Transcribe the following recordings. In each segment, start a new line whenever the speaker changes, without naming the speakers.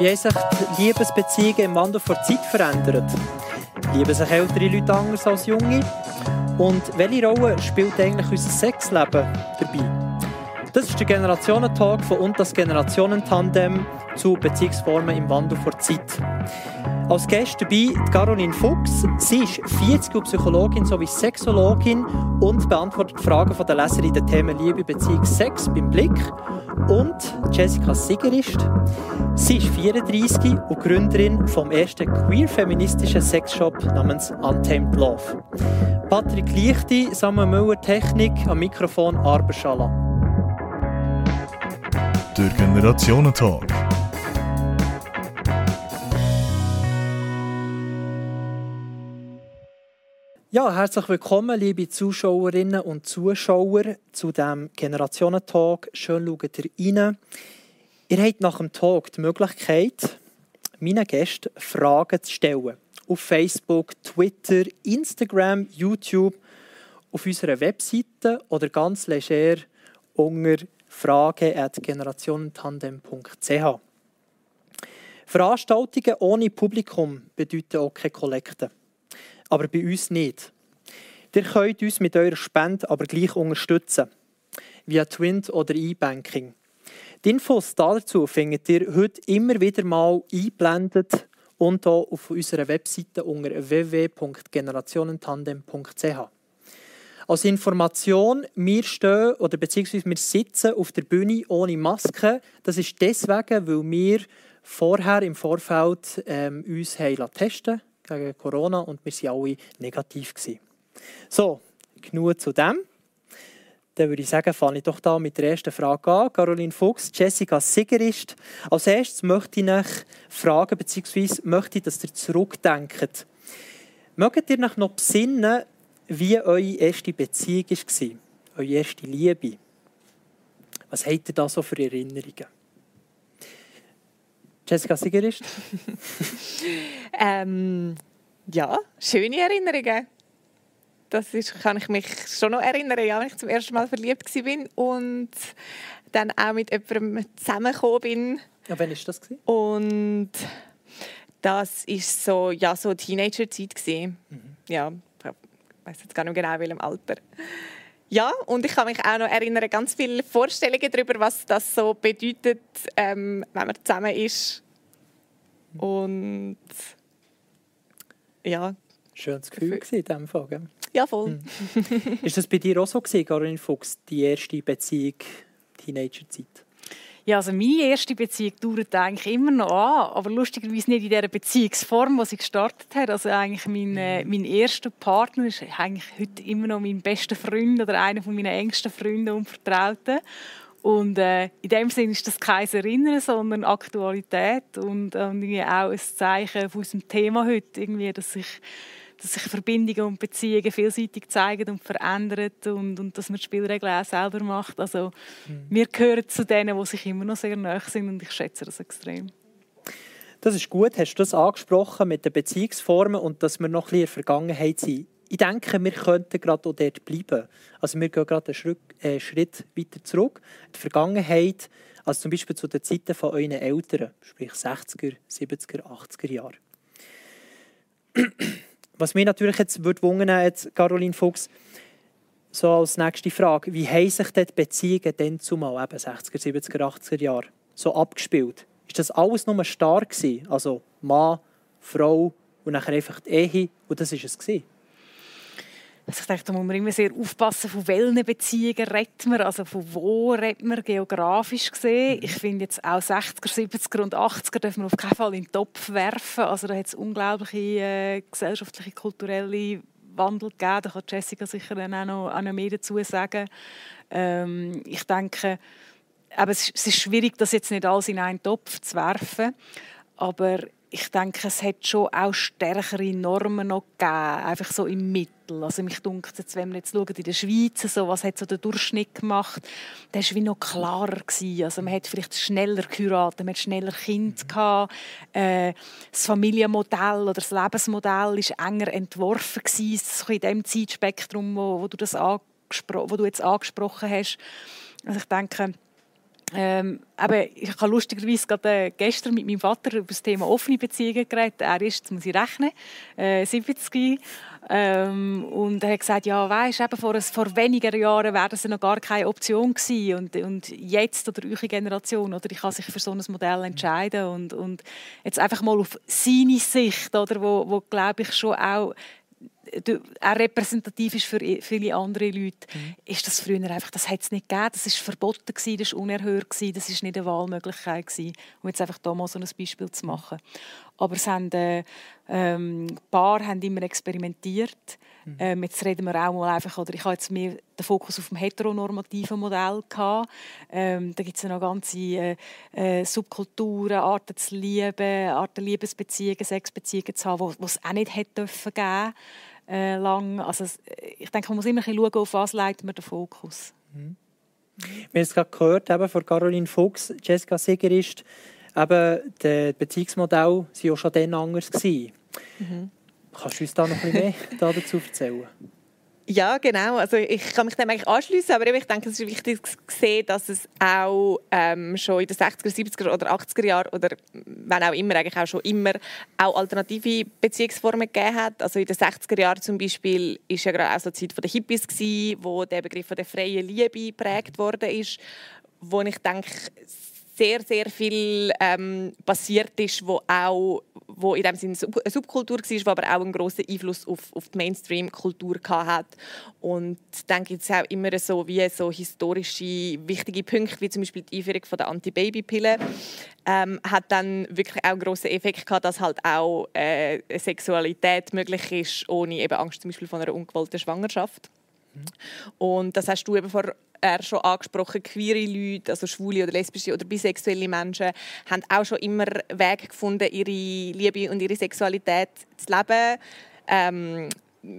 Wie haben sich die Liebesbeziehungen im Wandel vor Zeit verändert? Lieben sich ältere Leute anders als junge? Und welche Rolle spielt eigentlich unser Sexleben dabei? Das ist der Generationentalk von und das Generationentandem zu Beziehungsformen im Wandel vor Zeit. Als Gast dabei Caroline Fuchs. Sie ist 40 und Psychologin sowie Sexologin und beantwortet Fragen der Leser in den Themen Liebe, Beziehung, Sex beim Blick. Und Jessica Sigerist. Sie ist 34 und Gründerin vom ersten queer-feministischen Sexshop namens Untamed Love. Patrick Lichti, Samuel Müller Technik, am Mikrofon Arberschala.
Der Generationentalk.
Ja, herzlich willkommen, liebe Zuschauerinnen und Zuschauer, zu dem Generationentalk. Schön schaut ihr rein. Ihr habt nach dem Talk die Möglichkeit, meinen Gästen Fragen zu stellen. Auf Facebook, Twitter, Instagram, YouTube, auf unserer Webseite oder ganz leger unter frage.generationentandem.ch. Veranstaltungen ohne Publikum bedeuten auch keine Kollekte aber bei uns nicht. Ihr könnt uns mit eurer Spende aber gleich unterstützen, via Twint oder E-Banking. Die Infos dazu findet ihr heute immer wieder mal eingeblendet und auch auf unserer Webseite unter www.generationentandem.ch. Als Information, wir stehen oder beziehungsweise wir sitzen auf der Bühne ohne Maske. Das ist deswegen, weil wir vorher im Vorfeld ähm, uns testen gegen Corona und wir waren alle negativ. Gewesen. So, genug zu dem. Dann würde ich sagen, fange ich doch da mit der ersten Frage an. Caroline Fuchs, Jessica Sigerist. Als erstes möchte ich euch fragen, beziehungsweise möchte ich, dass ihr zurückdenkt. Mögt ihr euch noch besinnen, wie eure erste Beziehung war? Eure erste Liebe? Was habt ihr da so für Erinnerungen? Jessica Sigerist?
ähm, ja, schöne Erinnerungen. Das ist, kann ich mich schon noch erinnern, ja, als ich zum ersten Mal verliebt war und dann auch mit jemandem zusammengekommen bin.
Ja, wann war das?
Und das war so, ja, so Teenager-Zeit. Mhm. Ja, ich weiß jetzt gar nicht genau, in welchem Alter. Ja, und ich kann mich auch noch erinnern, ganz viele Vorstellungen darüber, was das so bedeutet, ähm, wenn man zusammen ist. Und ja.
Schönes Gefühl in diesem Fall, gell?
Ja, voll.
Hm. ist das bei dir auch so gewesen, Caroline Fuchs, die erste Beziehung, Teenagerzeit?
Ja, also meine erste Beziehung dauert eigentlich immer noch an, aber lustigerweise nicht in der Beziehungsform, die sie gestartet hat. Also eigentlich mein, äh, mhm. mein erster Partner ist eigentlich heute immer noch mein bester Freund oder einer meiner engsten Freunde und Vertrauten. Und äh, in dem Sinne ist das kein Erinnern, sondern Aktualität und, äh, auch ein Zeichen von unserem Thema heute, irgendwie, dass sich dass sich Verbindungen und Beziehungen vielseitig zeigen und verändern und, und dass man die Spielregeln auch selber macht. Also mhm. wir gehören zu denen, die sich immer noch sehr nahe sind und ich schätze das extrem.
Das ist gut, hast du das angesprochen mit den Beziehungsformen und dass wir noch ein bisschen in der Vergangenheit sind. Ich denke, wir könnten gerade auch dort bleiben. Also wir gehen gerade einen Schritt, äh, Schritt weiter zurück. Die Vergangenheit, also zum Beispiel zu den Zeiten von euren Eltern, sprich 60er, 70er, 80er Jahre. Was mich natürlich jetzt würde wundern, jetzt Caroline Fuchs, so als nächste Frage, wie haben sich die Beziehungen dann zumal, eben 60er, 70er, 80er Jahre, so abgespielt? Ist das alles nur stark gewesen? Also Mann, Frau und nachher einfach die Ehe und das war es gewesen?
Also ich denke, da muss man immer sehr aufpassen, von welchen Beziehungen redet man, also von wo redet man geografisch gesehen. Mhm. Ich finde jetzt auch 60er, 70er und 80er dürfen wir auf keinen Fall in den Topf werfen. Also da hat es unglaubliche äh, gesellschaftliche, kulturelle Wandel gegeben. Da kann Jessica sicher dann auch noch, auch noch mehr dazu sagen. Ähm, ich denke, aber es ist schwierig, das jetzt nicht alles in einen Topf zu werfen. Aber ich denke, es hat schon auch stärkere Normen noch gegeben, einfach so im Mittel. Also mich dunkt jetzt, wenn wir jetzt schauen, in der Schweiz, so, was hat so der Durchschnitt gemacht, das war wie noch klarer. Gewesen. Also man hat vielleicht schneller geheiratet, man hat schneller Kinder gehabt, äh, das Familienmodell oder das Lebensmodell war enger entworfen gewesen, so in dem Zeitspektrum, wo, wo, du das wo du jetzt angesprochen hast. Also ich denke, ähm, aber ich habe lustigerweise gerade äh, gestern mit meinem Vater über das Thema offene Beziehungen geredet. Er ist, jetzt muss ich rechnen, äh, 70. Ähm, und er hat gesagt, ja, weißt, eben vor, vor wenigen Jahren wäre das noch gar keine Option gewesen. Und, und jetzt oder eure Generation, oder ich kann sich für so ein Modell entscheiden und, und jetzt einfach mal auf seine Sicht, oder, wo, wo glaube ich schon auch auch repräsentativ ist für viele andere Leute, mhm. ist das früher einfach, das hat es nicht gegeben, das war verboten, gewesen, das war unerhört, gewesen, das war nicht eine Wahlmöglichkeit. Gewesen, um jetzt einfach da mal so ein Beispiel zu machen. Aber es haben, äh, ähm, Paar haben immer experimentiert. Mhm. Ähm, jetzt reden wir auch mal einfach, oder ich habe jetzt mehr den Fokus auf dem heteronormativen Modell gehabt. Ähm, da gibt es ja noch ganze äh, äh, Subkulturen, Arten zu lieben, Arten Liebesbeziehungen, Sexbeziehungen zu haben, die es auch nicht hätte dürfen geben äh, lang. Also, ich denke, man muss immer ein schauen, auf was leitet man den Fokus.
Mhm. Wir haben es gerade gehört eben von Caroline Fuchs, Jessica Seger ist, eben, die Beziehungsmodelle waren auch schon dann anders. Mhm. Kannst du uns da noch ein bisschen mehr dazu erzählen?
Ja, genau. Also ich kann mich dem eigentlich anschließen, aber ich denke, es ist wichtig zu sehen, dass es auch ähm, schon in den 60er, 70er oder 80er Jahren oder wenn auch immer, eigentlich auch schon immer auch alternative Beziehungsformen gegeben hat. Also in den 60er Jahren zum Beispiel ist ja gerade auch so die Zeit der Hippies gewesen, wo der Begriff der freien Liebe geprägt worden ist, wo ich denke, sehr, sehr viel ähm, passiert ist, wo auch wo in dem Sinne eine Subkultur war, die aber auch einen grossen Einfluss auf, auf die Mainstream-Kultur hat. Und dann gibt es auch immer so wie so historische wichtige Punkte, wie zum Beispiel die Einführung der Anti-Baby-Pille, ähm, hat dann wirklich auch einen grossen Effekt gehabt, dass halt auch äh, Sexualität möglich ist, ohne eben Angst zum Beispiel von einer ungewollten Schwangerschaft. Und das hast du eben vor er schon angesprochen, queere Leute, also schwule oder lesbische oder bisexuelle Menschen, haben auch schon immer Wege gefunden, ihre Liebe und ihre Sexualität zu leben. Ähm,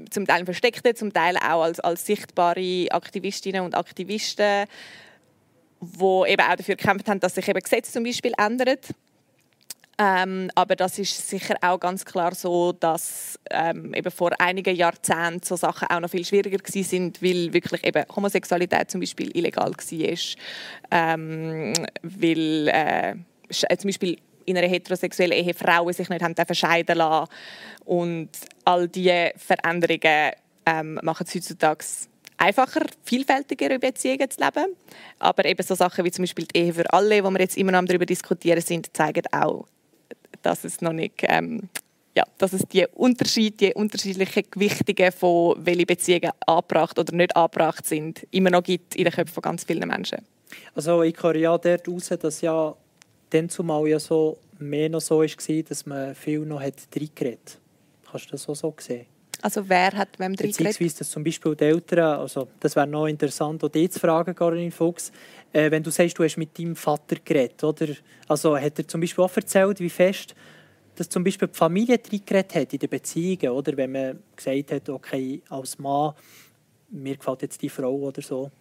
zum Teil versteckte, zum Teil auch als, als sichtbare Aktivistinnen und Aktivisten, die eben auch dafür gekämpft haben, dass sich eben Gesetze zum Beispiel ändern. Ähm, aber das ist sicher auch ganz klar so, dass ähm, eben vor einigen Jahrzehnten so Sachen auch noch viel schwieriger gewesen sind, weil wirklich eben Homosexualität zum Beispiel illegal war, ähm, weil äh, zum Beispiel in einer heterosexuellen Ehe Frauen sich nicht haben scheiden lassen und all diese Veränderungen ähm, machen es heutzutage einfacher, vielfältiger über Beziehungen zu leben. Aber eben so Sachen wie zum Beispiel die Ehe für alle, wo wir jetzt immer noch darüber diskutieren sind, zeigen auch, dass es noch nicht ähm, ja, dass es die Unterschiede, die unterschiedlichen Gewichtungen von welche Beziehungen angebracht oder nicht angebracht sind, immer noch gibt in den Köpfen von ganz vielen Menschen.
Also ich höre ja dort raus, dass ja dann zumal ja so mehr noch so war, dass man viel noch hat reingeredet Kannst du das auch so sehen?
Also wer hat wem drin
Beziehungsweise, dass zum Beispiel die Eltern, also das wäre noch interessant, auch dich zu fragen, Caroline Fuchs, äh, wenn du sagst, du hast mit deinem Vater geredet, oder? Also hat er zum Beispiel auch erzählt, wie fest dass zum Beispiel die Familie reingeredet hat in den Beziehungen, oder? Wenn man gesagt hat, okay, als Mann, mir gefällt jetzt die Frau oder so,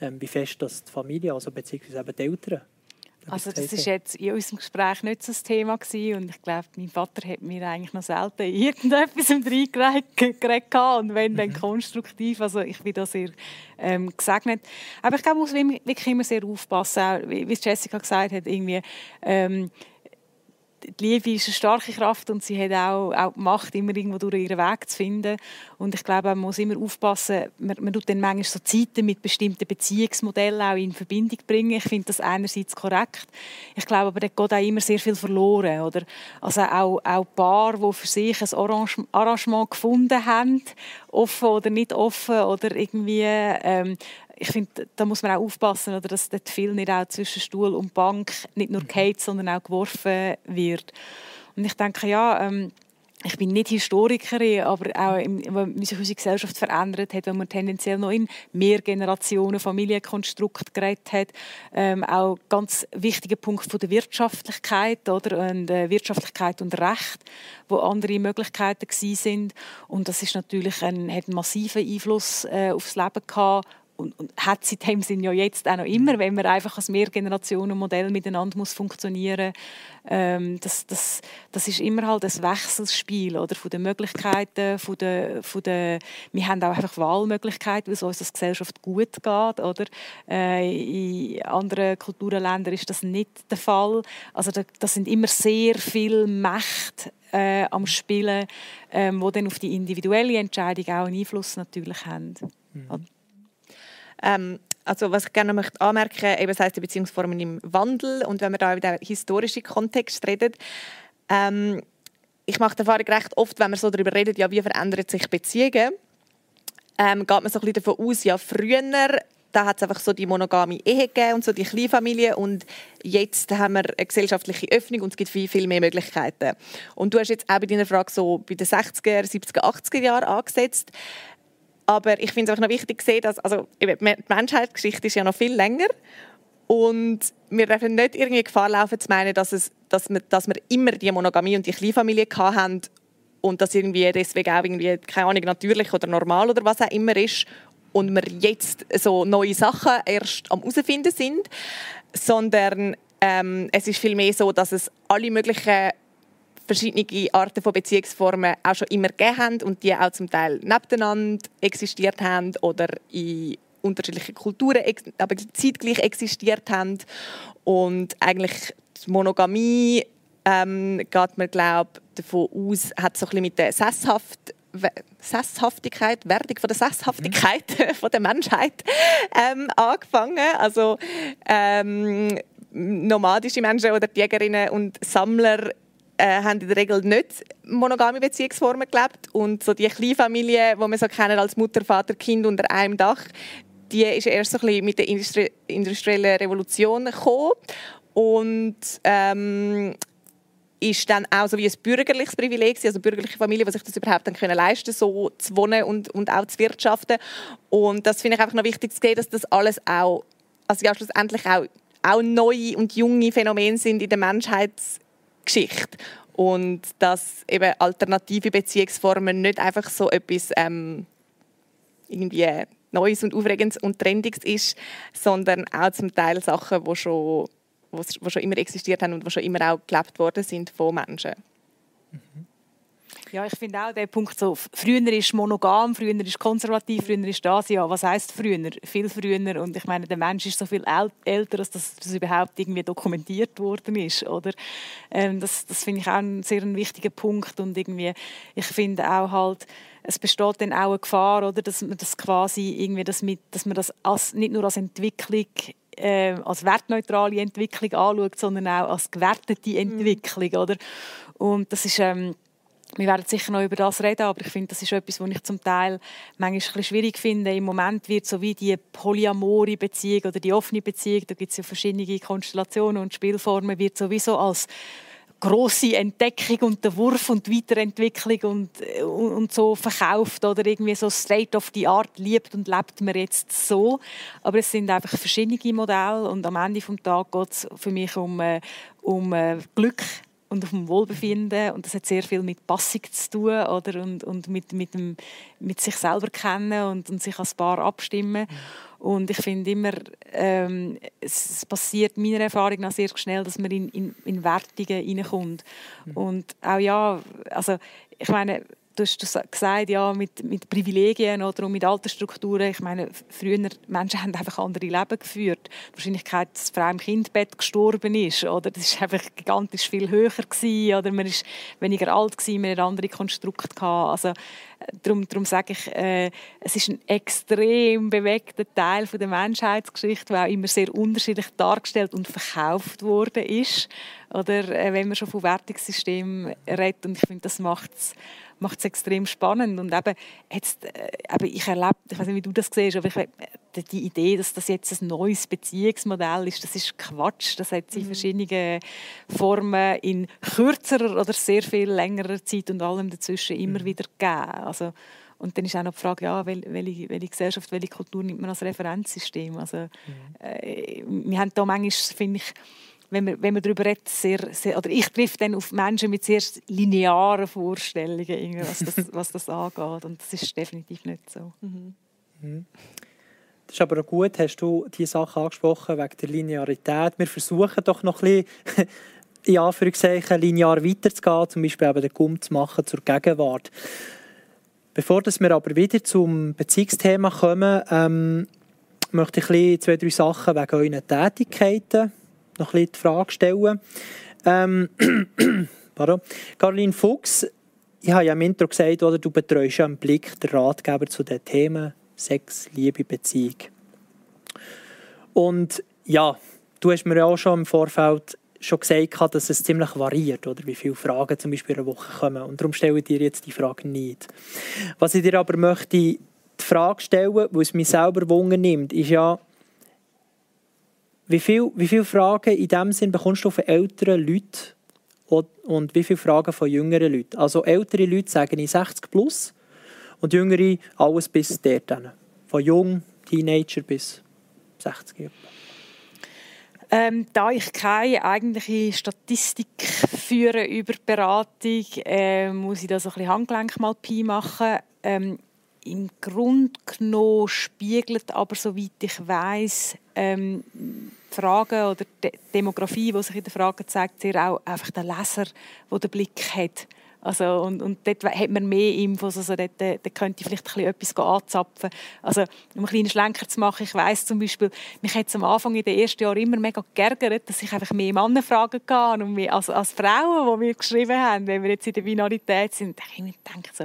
ähm, wie fest das die Familie, also beziehungsweise eben die Eltern
also das ist jetzt in unserem Gespräch nicht so das Thema gewesen. und ich glaube, mein Vater hat mir eigentlich noch selten irgendetwas im reingeredet und wenn, dann mhm. konstruktiv. Also ich bin da sehr ähm, gesegnet. Aber ich glaube, man muss wirklich immer sehr aufpassen, auch, wie Jessica gesagt hat, irgendwie ähm, die Liebe ist eine starke Kraft und sie hat auch, auch die Macht, immer irgendwo durch ihren Weg zu finden. Und ich glaube, man muss immer aufpassen, man, man tut dann manchmal so Zeiten mit bestimmten Beziehungsmodellen auch in Verbindung bringen. Ich finde das einerseits korrekt. Ich glaube aber, da geht auch immer sehr viel verloren. Oder? Also auch, auch Paare, die für sich ein Arrangement gefunden haben, offen oder nicht offen, oder irgendwie ähm, ich finde, da muss man auch aufpassen, oder, dass dort viel nicht auch zwischen Stuhl und Bank nicht nur geht, mhm. sondern auch geworfen wird. Und ich denke, ja, ähm, ich bin nicht Historikerin, aber auch im, wie sich unsere Gesellschaft verändert hat, wenn man tendenziell noch in mehr Generationen Familienkonstrukt geredet hat, ähm, auch ganz wichtiger Punkt von der Wirtschaftlichkeit oder und äh, Wirtschaftlichkeit und Recht, wo andere Möglichkeiten sind und das ist natürlich ein, hat einen massiven Einfluss äh, aufs Leben gehabt und, und hat sie in dem Sinn ja jetzt auch noch immer, wenn man einfach als Mehrgenerationenmodell miteinander muss funktionieren ähm, das, das, das ist immer halt ein Wechselspiel oder, von den Möglichkeiten, von den, von den, wir haben auch einfach Wahlmöglichkeiten, wie uns als Gesellschaft gut geht. Oder? Äh, in anderen Kulturenländern ist das nicht der Fall. Also da, das sind immer sehr viele Mächte äh, am Spielen, ähm, wo dann auf die individuelle Entscheidung auch einen Einfluss natürlich haben. Mhm.
Ähm, also was ich gerne möchte anmerken, eben das heißt die Beziehungsformen im Wandel und wenn wir da über den historischen Kontext reden, ähm, ich mache die Erfahrung recht oft, wenn wir so darüber reden, ja, wie verändern sich Beziehungen, ähm, geht man so ein bisschen davon aus, ja, früher da hat es einfach so die monogame Ehe gegeben und so die Kleinfamilie und jetzt haben wir eine gesellschaftliche Öffnung und es gibt viel, viel mehr Möglichkeiten. Und du hast jetzt auch bei deiner Frage so bei den 60er, 70er, 80er Jahren angesetzt. Aber ich finde es auch noch wichtig zu sehen, dass also, die Menschheitsgeschichte ist ja noch viel länger. Und wir dürfen nicht irgendwie Gefahr laufen zu meinen, dass, es, dass, wir, dass wir immer die Monogamie und die Kleinfamilie haben und das irgendwie deswegen auch irgendwie, keine Ahnung, natürlich oder normal oder was auch immer ist und wir jetzt so neue Sachen erst am herausfinden sind, sondern ähm, es ist vielmehr so, dass es alle möglichen verschiedene Arten von Beziehungsformen auch schon immer gegeben haben und die auch zum Teil nebeneinander existiert haben oder in unterschiedlichen Kulturen aber zeitgleich existiert haben. Und eigentlich die Monogamie ähm, geht man glaube davon aus, hat so ein bisschen mit der Sesshaft Sesshaftigkeit, Werdung von der Sesshaftigkeit mhm. von der Menschheit ähm, angefangen. Also ähm, nomadische Menschen oder Jägerinnen und Sammler äh, haben in der Regel nicht monogame Beziehungsformen gelebt und so die Kleinfamilie, die wir so kennen als Mutter, Vater, Kind unter einem Dach, die ist erst so ein bisschen mit der Industrie industriellen Revolution gekommen und ähm, ist dann auch so wie ein bürgerliches Privileg, also eine bürgerliche Familie, die sich das überhaupt dann können leisten so zu wohnen und, und auch zu wirtschaften. Und das finde ich einfach noch wichtig zu sehen, dass das alles auch, also ja schlussendlich auch, auch neue und junge Phänomene sind in der Menschheits Geschichte. Und dass eben alternative Beziehungsformen nicht einfach so etwas ähm, irgendwie Neues und Aufregendes und Trendiges ist, sondern auch zum Teil Sachen, die schon, die schon immer existiert haben und die schon immer auch gelebt worden sind von Menschen.
Mhm. Ja, ich finde auch der Punkt so, früher ist monogam, früher ist konservativ, früher ist das, ja, was heißt früher? Viel früher und ich meine, der Mensch ist so viel älter, als das, das überhaupt irgendwie dokumentiert worden ist, oder? Ähm, das das finde ich auch ein sehr ein wichtiger Punkt und irgendwie, ich finde auch halt, es besteht dann auch eine Gefahr, oder, dass man das quasi irgendwie, das mit, dass man das als, nicht nur als Entwicklung äh, als wertneutrale Entwicklung anschaut, sondern auch als gewertete Entwicklung, mhm. oder? Und das ist ähm, wir werden sicher noch über das reden, aber ich finde, das ist etwas, was ich zum Teil manchmal schwierig finde. Im Moment wird so wie die polyamore Beziehung oder die offene Beziehung, da gibt es ja verschiedene Konstellationen und Spielformen, wird sowieso als große Entdeckung und der Wurf und Weiterentwicklung und, und, und, so verkauft oder irgendwie so State of the Art liebt und lebt man jetzt so. Aber es sind einfach verschiedene Modelle und am Ende des Tages geht es für mich um, äh, um äh, Glück und auf dem Wohlbefinden. Und das hat sehr viel mit Passung zu tun oder? Und, und mit, mit, dem, mit sich selber kennen und, und sich als Paar abstimmen. Und ich finde immer ähm, es passiert meiner Erfahrung nach sehr schnell dass man in, in, in Wertungen hineinkommt mhm. und auch ja also ich meine du hast gesagt, ja, mit, mit Privilegien oder mit Altersstrukturen. Ich meine, früher Menschen haben einfach andere Leben geführt. Die Wahrscheinlichkeit, dass Frau im Kindbett gestorben ist, oder das ist einfach gigantisch viel höher gewesen, oder man ist weniger alt gewesen, man hat andere Konstrukte gehabt. Also darum, darum sage ich, äh, es ist ein extrem bewegter Teil von der Menschheitsgeschichte, der auch immer sehr unterschiedlich dargestellt und verkauft worden ist. Oder äh, wenn man schon von Wertungssystemen redet, und ich finde, das macht es macht es extrem spannend. Und eben, jetzt, äh, eben ich erlebe, ich weiß nicht, wie du das siehst, aber ich, äh, die Idee, dass das jetzt ein neues Beziehungsmodell ist, das ist Quatsch. Das hat in mhm. verschiedenen Formen in kürzerer oder sehr viel längerer Zeit und allem dazwischen immer mhm. wieder gegeben. Also, und dann ist auch noch die Frage, ja, welche, welche Gesellschaft, welche Kultur nimmt man als Referenzsystem? Also, mhm. äh, wir haben da manchmal, finde ich, wenn man, wenn man darüber redet, sehr, sehr, oder ich treffe dann auf Menschen mit sehr linearen Vorstellungen, was das, was das angeht. Und das ist definitiv nicht so. Mhm.
Mhm. Das ist aber auch gut, hast du diese Sachen angesprochen, wegen der Linearität. Wir versuchen doch noch ein bisschen, in Anführungszeichen, linear weiterzugehen, zum Beispiel eben den Gumm zu machen zur Gegenwart. Bevor wir aber wieder zum Beziehungsthema kommen, ähm, möchte ich ein bisschen zwei, drei Sachen wegen euren Tätigkeiten noch ein bisschen die Frage stellen. Ähm, pardon. Caroline Fuchs, ich habe ja im Intro gesagt, oder, du betreust ja im Blick der Ratgeber zu den Themen Sex, Liebe, Beziehung. Und ja, du hast mir ja auch schon im Vorfeld schon gesagt, dass es ziemlich variiert, oder wie viele Fragen zum Beispiel in einer Woche kommen. Und darum stelle ich dir jetzt die Frage nicht. Was ich dir aber möchte die Frage stellen, weil es mich selber Wunder nimmt, ist ja, wie viele wie viel Fragen in dem Sinn bekommst du von älteren Leuten und wie viele Fragen von jüngeren Leuten? Also ältere Leute sagen ich 60 plus und jüngere alles bis dort. Von jung, Teenager bis 60 Jahre.
Ähm, da ich keine eigentliche Statistik führe über Beratung, äh, muss ich da so ein bisschen Handgelenk mal Pi machen. Ähm, Im Grunde genommen spiegelt aber, soweit ich weiß, ähm, Fragen oder die Demografie, die sich in den Fragen zeigt, sehr auch einfach der Leser, der den Blick hat. Also, und, und dort hat man mehr Infos, also dort, dort könnte ich vielleicht ein etwas anzapfen. Also, um einen kleinen Schlenker zu machen, ich weiss zum Beispiel, mich hat es am Anfang in den ersten Jahren immer mega geärgert, dass ich einfach mehr Mannenfragen hatte und mehr als, als Frauen, die mir geschrieben haben, wenn wir jetzt in der Binarität sind. Da ich mir gedacht, so,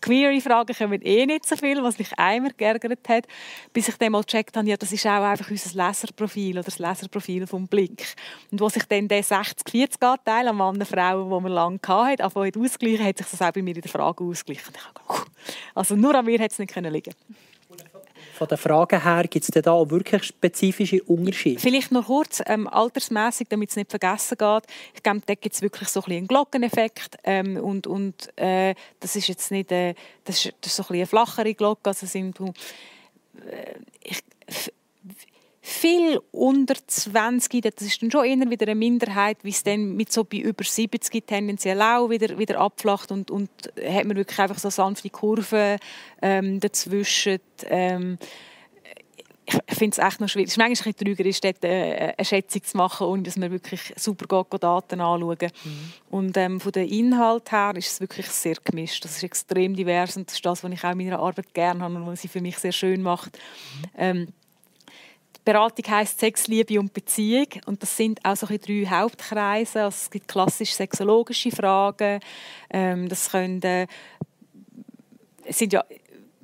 Query-Fragen kommen eh nicht so viel, was mich einmal geärgert hat, bis ich dann mal gecheckt habe, ja, das ist auch einfach unser Leserprofil oder das Leserprofil vom Blick. Und wo sich dann der 60-40-Anteil an Mann Frauen, den man lange hatte, anfangen ausgleichen, hat sich das auch bei mir in der Frage ausgeglichen. Also nur an mir hätte es nicht liegen können
von den Fragen her, gibt es da auch wirklich spezifische Unterschiede?
Vielleicht noch kurz, ähm, altersmäßig, damit es nicht vergessen geht. Ich glaube, da gibt es wirklich so ein einen Glockeneffekt ähm, und, und äh, das ist jetzt nicht, äh, das ist, das ist so ein eine flachere Glocke, also sind, äh, ich, viel unter 20, das ist dann schon eher wieder eine Minderheit, wie es dann mit so bei über 70 tendenziell auch wieder, wieder abflacht und, und hat man wirklich einfach so sanfte Kurven ähm, dazwischen. Ähm, ich finde es echt noch schwierig. Es ist manchmal ein bisschen trügerisch, dort äh, eine Schätzung zu machen, ohne dass man wirklich super Daten anschauen mhm. Und ähm, von den Inhalt her ist es wirklich sehr gemischt. Das ist extrem divers und das ist das, was ich auch in meiner Arbeit gerne habe und was sie für mich sehr schön macht. Mhm. Ähm, Beratung heißt Sex, Liebe und Beziehung und das sind auch so drei Hauptkreise. Also es gibt klassisch sexologische Fragen. Ähm, das können äh, sind ja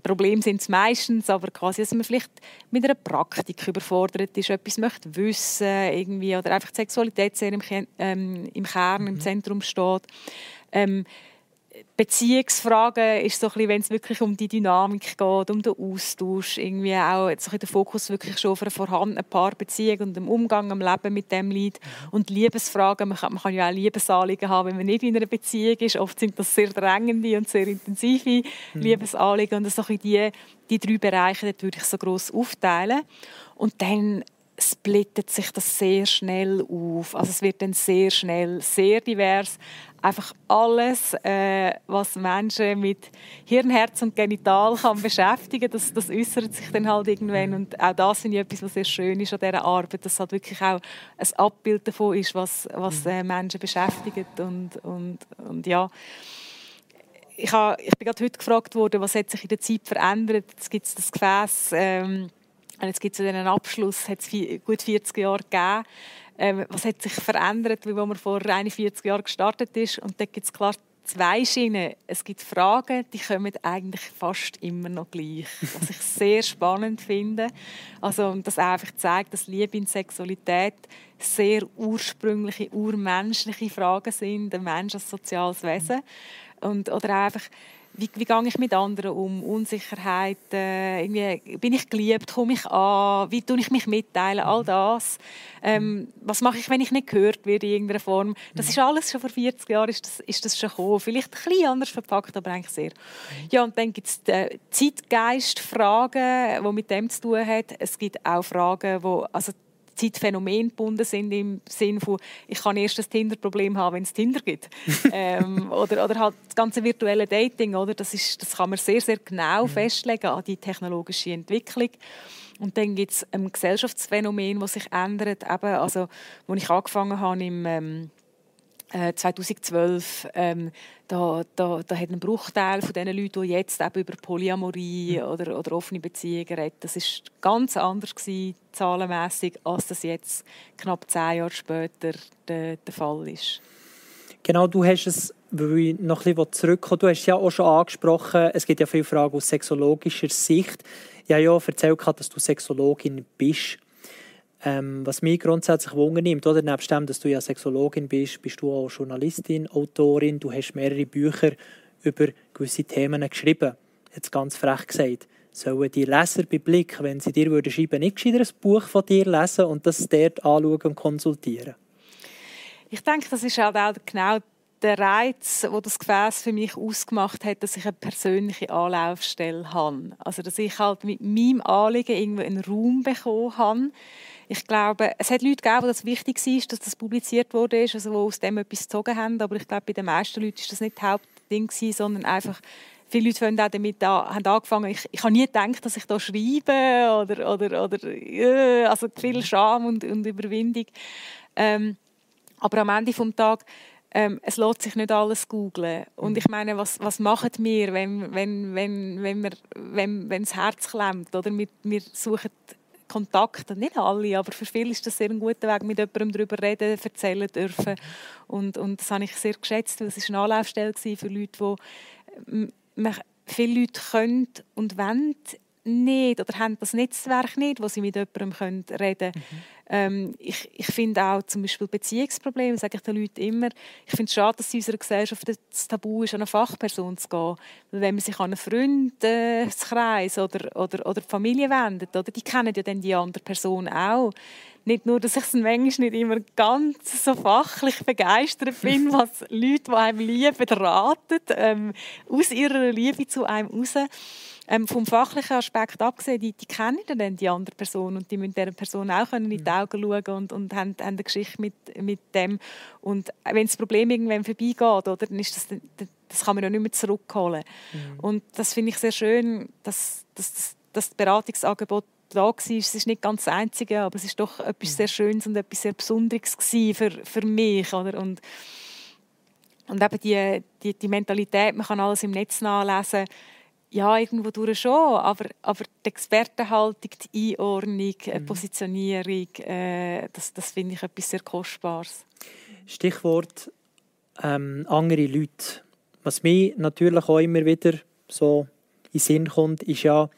Problem sind es meistens, aber quasi, dass man vielleicht mit einer Praktik überfordert ist, etwas möchte wissen irgendwie oder einfach die Sexualität sehr im, ähm, im Kern, mhm. im Zentrum steht. Ähm, Beziehungsfragen ist so ein bisschen, wenn es wirklich um die Dynamik geht, um den Austausch, irgendwie auch so der Fokus wirklich schon auf eine vorhandene Paarbeziehung und dem Umgang am Leben mit dem Lied und Liebesfragen. Man kann, man kann ja auch Liebesanliegen haben, wenn man nicht in einer Beziehung ist. Oft sind das sehr drängende und sehr intensive mhm. Liebesanliegen und so die, die drei Bereiche, dort würde ich so gross aufteilen. Und dann splittet sich das sehr schnell auf. Also es wird dann sehr schnell sehr divers. Einfach alles, äh, was Menschen mit Hirn, Herz und Genital kann beschäftigen, das, das äußert sich dann halt irgendwann. Und auch das finde ich etwas, was sehr schön ist an dieser Arbeit, dass halt wirklich auch ein Abbild davon ist, was, was äh, Menschen beschäftigt. Und, und, und ja, ich, habe, ich bin gerade heute gefragt worden, was hat sich in der Zeit verändert. Jetzt gibt es das Gefäß... Ähm, und jetzt gibt es einen Abschluss, hat es gut 40 Jahre gegeben. Ähm, was hat sich verändert, wie man vor 41 Jahren gestartet ist? Und da gibt es klar zwei Schienen. Es gibt Fragen, die kommen eigentlich fast immer noch gleich. Was ich sehr spannend finde. Also, und das einfach zeigt, dass Liebe und Sexualität sehr ursprüngliche, urmenschliche Fragen sind. Der Mensch als soziales Wesen. Und, oder einfach wie, wie gehe ich mit anderen um? Unsicherheit, äh, bin ich geliebt, komme ich an, wie tue ich mich mitteilen, all das. Ähm, was mache ich, wenn ich nicht gehört werde in irgendeiner Form? Das ist alles schon vor 40 Jahren ist das, ist das schon gekommen. Vielleicht ein bisschen anders verpackt, aber eigentlich sehr. Ja, und dann gibt es äh, Zeitgeistfragen, die mit dem zu tun haben. Es gibt auch Fragen, wo, also Zeitphänomen gebunden sind, im Sinne von, ich kann erst das Tinder-Problem haben, wenn es Tinder gibt. ähm, oder, oder halt das ganze virtuelle Dating, oder? Das, ist, das kann man sehr, sehr genau mhm. festlegen an die technologische Entwicklung. Und dann gibt es ein Gesellschaftsphänomen, das sich ändert. Eben, also, als ich angefangen habe im... Ähm, 2012, äh, ähm, da, da, da hat ein Bruchteil von den Leuten, die jetzt eben über Polyamorie mhm. oder, oder offene Beziehungen reden, das ist ganz anders gewesen, zahlenmässig, als das jetzt knapp zehn Jahre später der, der Fall ist.
Genau, du hast es, weil ich noch ein bisschen zurückkomme, du hast es ja auch schon angesprochen, es gibt ja viele Fragen aus sexologischer Sicht. Ich habe ja erzählt, dass du Sexologin bist. Ähm, was mich grundsätzlich wundernimmt, oder nebst dem, dass du ja Sexologin bist, bist du auch Journalistin, Autorin, du hast mehrere Bücher über gewisse Themen geschrieben. Jetzt ganz frech gesagt. Sollen die Leser bei Blick, wenn sie dir würden schreiben, nicht gescheiter ein Buch von dir lesen und das dort anschauen und konsultieren?
Ich denke, das ist halt auch genau der Reiz, wo das Gefäß für mich ausgemacht hat, dass ich eine persönliche Anlaufstelle habe. Also dass ich halt mit meinem Anliegen irgendwo einen Raum bekommen habe, ich glaube, es hat Leute gegeben, wo das wichtig war, dass das publiziert wurde, also die aus dem etwas gezogen haben. Aber ich glaube, bei den meisten Leuten war das nicht das Hauptding, sondern einfach, viele Leute haben auch damit an, haben angefangen, ich, ich habe nie gedacht, dass ich da schreibe oder, oder, oder äh, also viel Scham und, und Überwindung. Ähm, aber am Ende des Tages ähm, es lässt sich nicht alles googlen. Und ich meine, was, was machen wir, wenn, wenn, wenn, wenn, wir, wenn, wenn das Herz klemmt? Oder? Wir, wir suchen Kontakt, nicht alle, aber für viele ist das sehr ein guter Weg, mit jemandem darüber reden, erzählen dürfen. Und, und das habe ich sehr geschätzt, weil es eine Anlaufstelle für Leute, die viele Leute können und wollen nicht oder haben das Netzwerk nicht, wo sie mit jemandem reden können. Mhm. Ähm, ich, ich finde auch zum Beispiel Beziehungsprobleme, sage ich den Leuten immer, ich finde es schade, dass in unserer Gesellschaft das Tabu ist, an eine Fachperson zu gehen. Weil wenn man sich an einen Freundeskreis oder, oder, oder die Familie wendet, oder, die kennen ja dann die andere Person auch. Nicht nur, dass ich es manchmal nicht immer ganz so fachlich begeistert bin, was Leute, die einem lieben, raten, ähm, aus ihrer Liebe zu einem raus. Ähm, vom fachlichen Aspekt abgesehen, die, die kennen dann die andere Person und die müssen dieser Person auch in die mhm. Augen schauen und, und haben, haben eine Geschichte mit, mit dem. Und wenn das Problem irgendwann vorbeigeht, oder, dann ist das, das kann man ja nicht mehr zurückholen. Mhm. Und das finde ich sehr schön, dass, dass, dass das Beratungsangebot da war. Es ist nicht ganz das Einzige, aber es ist doch etwas mhm. sehr Schönes und etwas sehr Besonderes für, für mich. Oder? Und, und eben die, die, die Mentalität, man kann alles im Netz nachlesen, ja, irgendwo durch schon, aber, aber die Expertenhaltung, die Einordnung, die mhm. Positionierung, äh, das, das finde ich etwas sehr Kostbares.
Stichwort ähm, andere Leute. Was mir natürlich auch immer wieder so in den Sinn kommt, ist ja,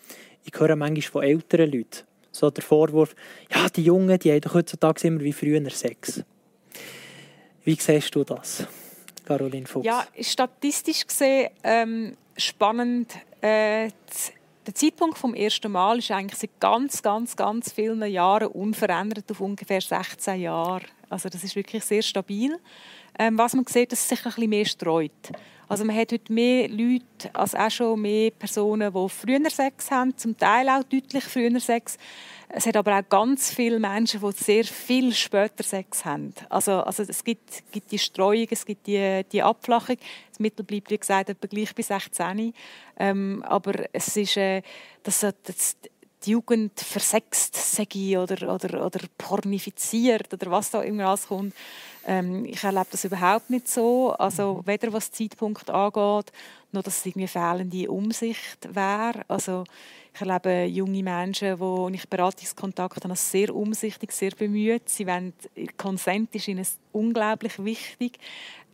ich höre manchmal von älteren Leuten so der Vorwurf, ja, die Jungen, die haben doch heutzutage immer wie früher Sex. Wie siehst du das, Caroline Fuchs?
Ja, statistisch gesehen ähm, spannend äh, der Zeitpunkt vom ersten Mal ist eigentlich seit ganz, ganz, ganz vielen Jahren unverändert auf ungefähr 16 Jahre. Also das ist wirklich sehr stabil. Ähm, was man sieht, dass es sich ein bisschen mehr streut. Also man hat heute mehr Leute, als auch schon mehr Personen, die früher Sex haben, zum Teil auch deutlich früher Sex. Es hat aber auch ganz viele Menschen, die sehr viel später Sex haben. Also, also es gibt, gibt die Streuung, es gibt die, die Abflachung. Das Mittel bleibt, wie gesagt, etwa gleich bis 16. Ähm, aber es ist, äh, das, das, die Jugend versext sei oder, oder, oder pornifiziert oder was da immer alles kommt. Ähm, ich erlebe das überhaupt nicht so. Also weder was Zeitpunkt angeht, noch dass es irgendwie fehlende Umsicht wäre. Also ich erlebe junge Menschen, wo ich Beratungskontakt habe, sehr umsichtig, sehr bemüht. Sie wollen, Konsent ist ihnen unglaublich wichtig.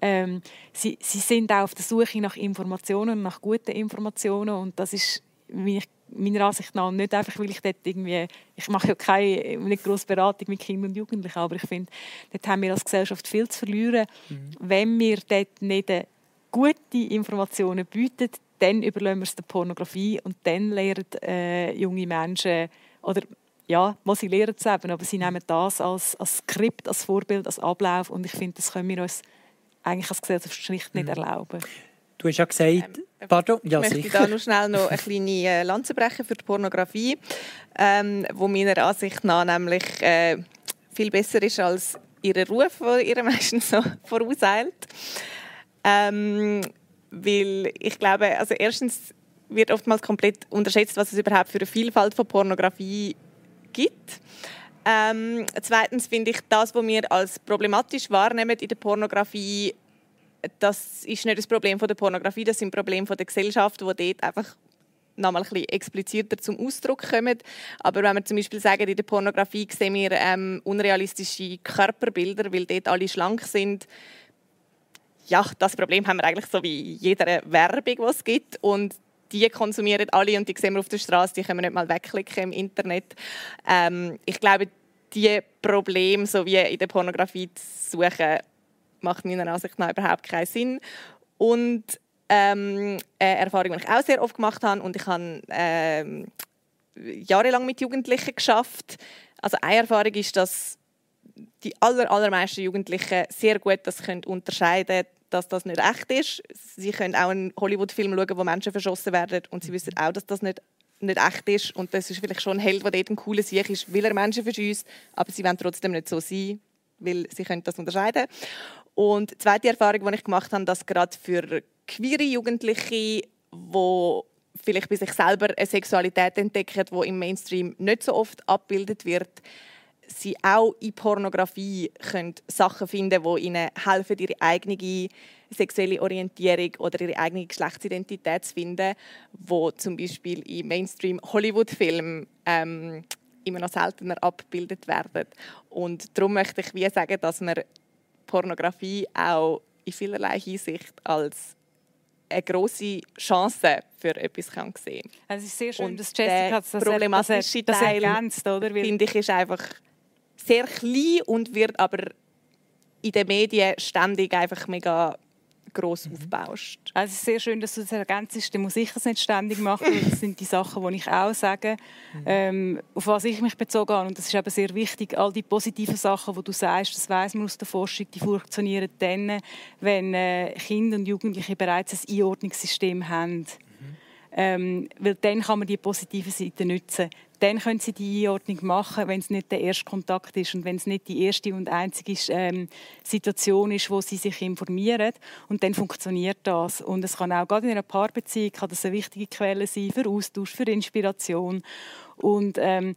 Ähm, sie, sie sind auch auf der Suche nach Informationen, nach guten Informationen und das ist, wie ich meiner Ansicht nach nicht einfach, weil ich dort irgendwie, ich mache ja keine nicht grosse Beratung mit Kindern und Jugendlichen, aber ich finde, dort haben wir als Gesellschaft viel zu verlieren, mhm. wenn wir dort nicht gute Informationen bieten, dann überlassen wir es der Pornografie und dann lernen äh, junge Menschen, oder ja, was sie lernen es eben, aber sie nehmen das als, als Skript, als Vorbild, als Ablauf und ich finde, das können wir uns eigentlich als Gesellschaft schlicht nicht mhm. erlauben.
Du hast ja gesagt, ähm, pardon,
ja, ich möchte da noch schnell noch eine kleine äh, Lanze brechen für die Pornografie, ähm, wo meiner Ansicht nach nämlich äh, viel besser ist als ihr Ruf, der ihr meistens so vorauseilt. Ähm, weil ich glaube, also erstens wird oftmals komplett unterschätzt, was es überhaupt für eine Vielfalt von Pornografie gibt. Ähm, zweitens finde ich, das, was wir als problematisch wahrnehmen in der Pornografie, das ist nicht das Problem von der Pornografie, das sind Probleme von der Gesellschaft, wo dort einfach nochmal ein bisschen expliziter zum Ausdruck kommen. Aber wenn wir zum Beispiel sagen, in der Pornografie sehen wir ähm, unrealistische Körperbilder, weil dort alle schlank sind, ja, das Problem haben wir eigentlich so wie jeder Werbung, die es gibt. Und die konsumieren alle und die sehen wir auf der Straße, die können wir nicht mal wegklicken im Internet. Ähm, ich glaube, die Probleme, so wie in der Pornografie zu suchen, macht meiner Ansicht nach überhaupt keinen Sinn. Und ähm, eine Erfahrung, die ich auch sehr oft gemacht habe und ich habe ähm, jahrelang mit Jugendlichen geschafft. Also eine Erfahrung ist, dass die aller, allermeisten Jugendlichen sehr gut das können unterscheiden dass das nicht echt ist. Sie können auch einen Hollywood-Film schauen, wo Menschen verschossen werden und sie wissen auch, dass das nicht, nicht echt ist. Und das ist vielleicht schon ein Held, der dort ein cooler Sieg ist, weil er Menschen verschießt, aber sie wollen trotzdem nicht so sein, weil sie können das unterscheiden. Und die zweite Erfahrung, die ich gemacht habe, dass gerade für queere Jugendliche, die vielleicht bei sich selber eine Sexualität entdecken, die im Mainstream nicht so oft abgebildet wird, sie auch in Pornografie können Sachen finden, die ihnen helfen, ihre eigene sexuelle Orientierung oder ihre eigene Geschlechtsidentität zu finden, wo zum Beispiel in Mainstream Hollywood-Filmen ähm, immer noch seltener abgebildet werden. Und darum möchte ich wie sagen, dass man Pornografie auch in vielerlei Hinsicht als eine große Chance für etwas kann sehen.
Also es ist sehr schön,
Und
dass Jessica
das problematische
das,
Teil,
ergänzt, oder?
Finde ich, ist einfach sehr klein und wird aber in den Medien ständig einfach mega gross mhm. aufbaust.
Also es ist sehr schön, dass du das ergänzt. Dann muss ich es nicht ständig machen, das sind die Sachen, die ich auch sage, mhm. ähm, auf was ich mich bezogen habe. Und das ist eben sehr wichtig. All die positiven Sachen, die du sagst, das weiß man aus der Forschung, die funktionieren dann, wenn äh, Kinder und Jugendliche bereits ein Einordnungssystem haben. Mhm. Ähm, weil dann kann man die positive Seite nutzen dann können sie die Einordnung machen, wenn es nicht der erste Kontakt ist und wenn es nicht die erste und einzige ähm, Situation ist, wo sie sich informieren. Und dann funktioniert das. Und es kann auch gerade in einer Paarbeziehung kann das eine wichtige Quelle sein für Austausch, für Inspiration. Und ähm,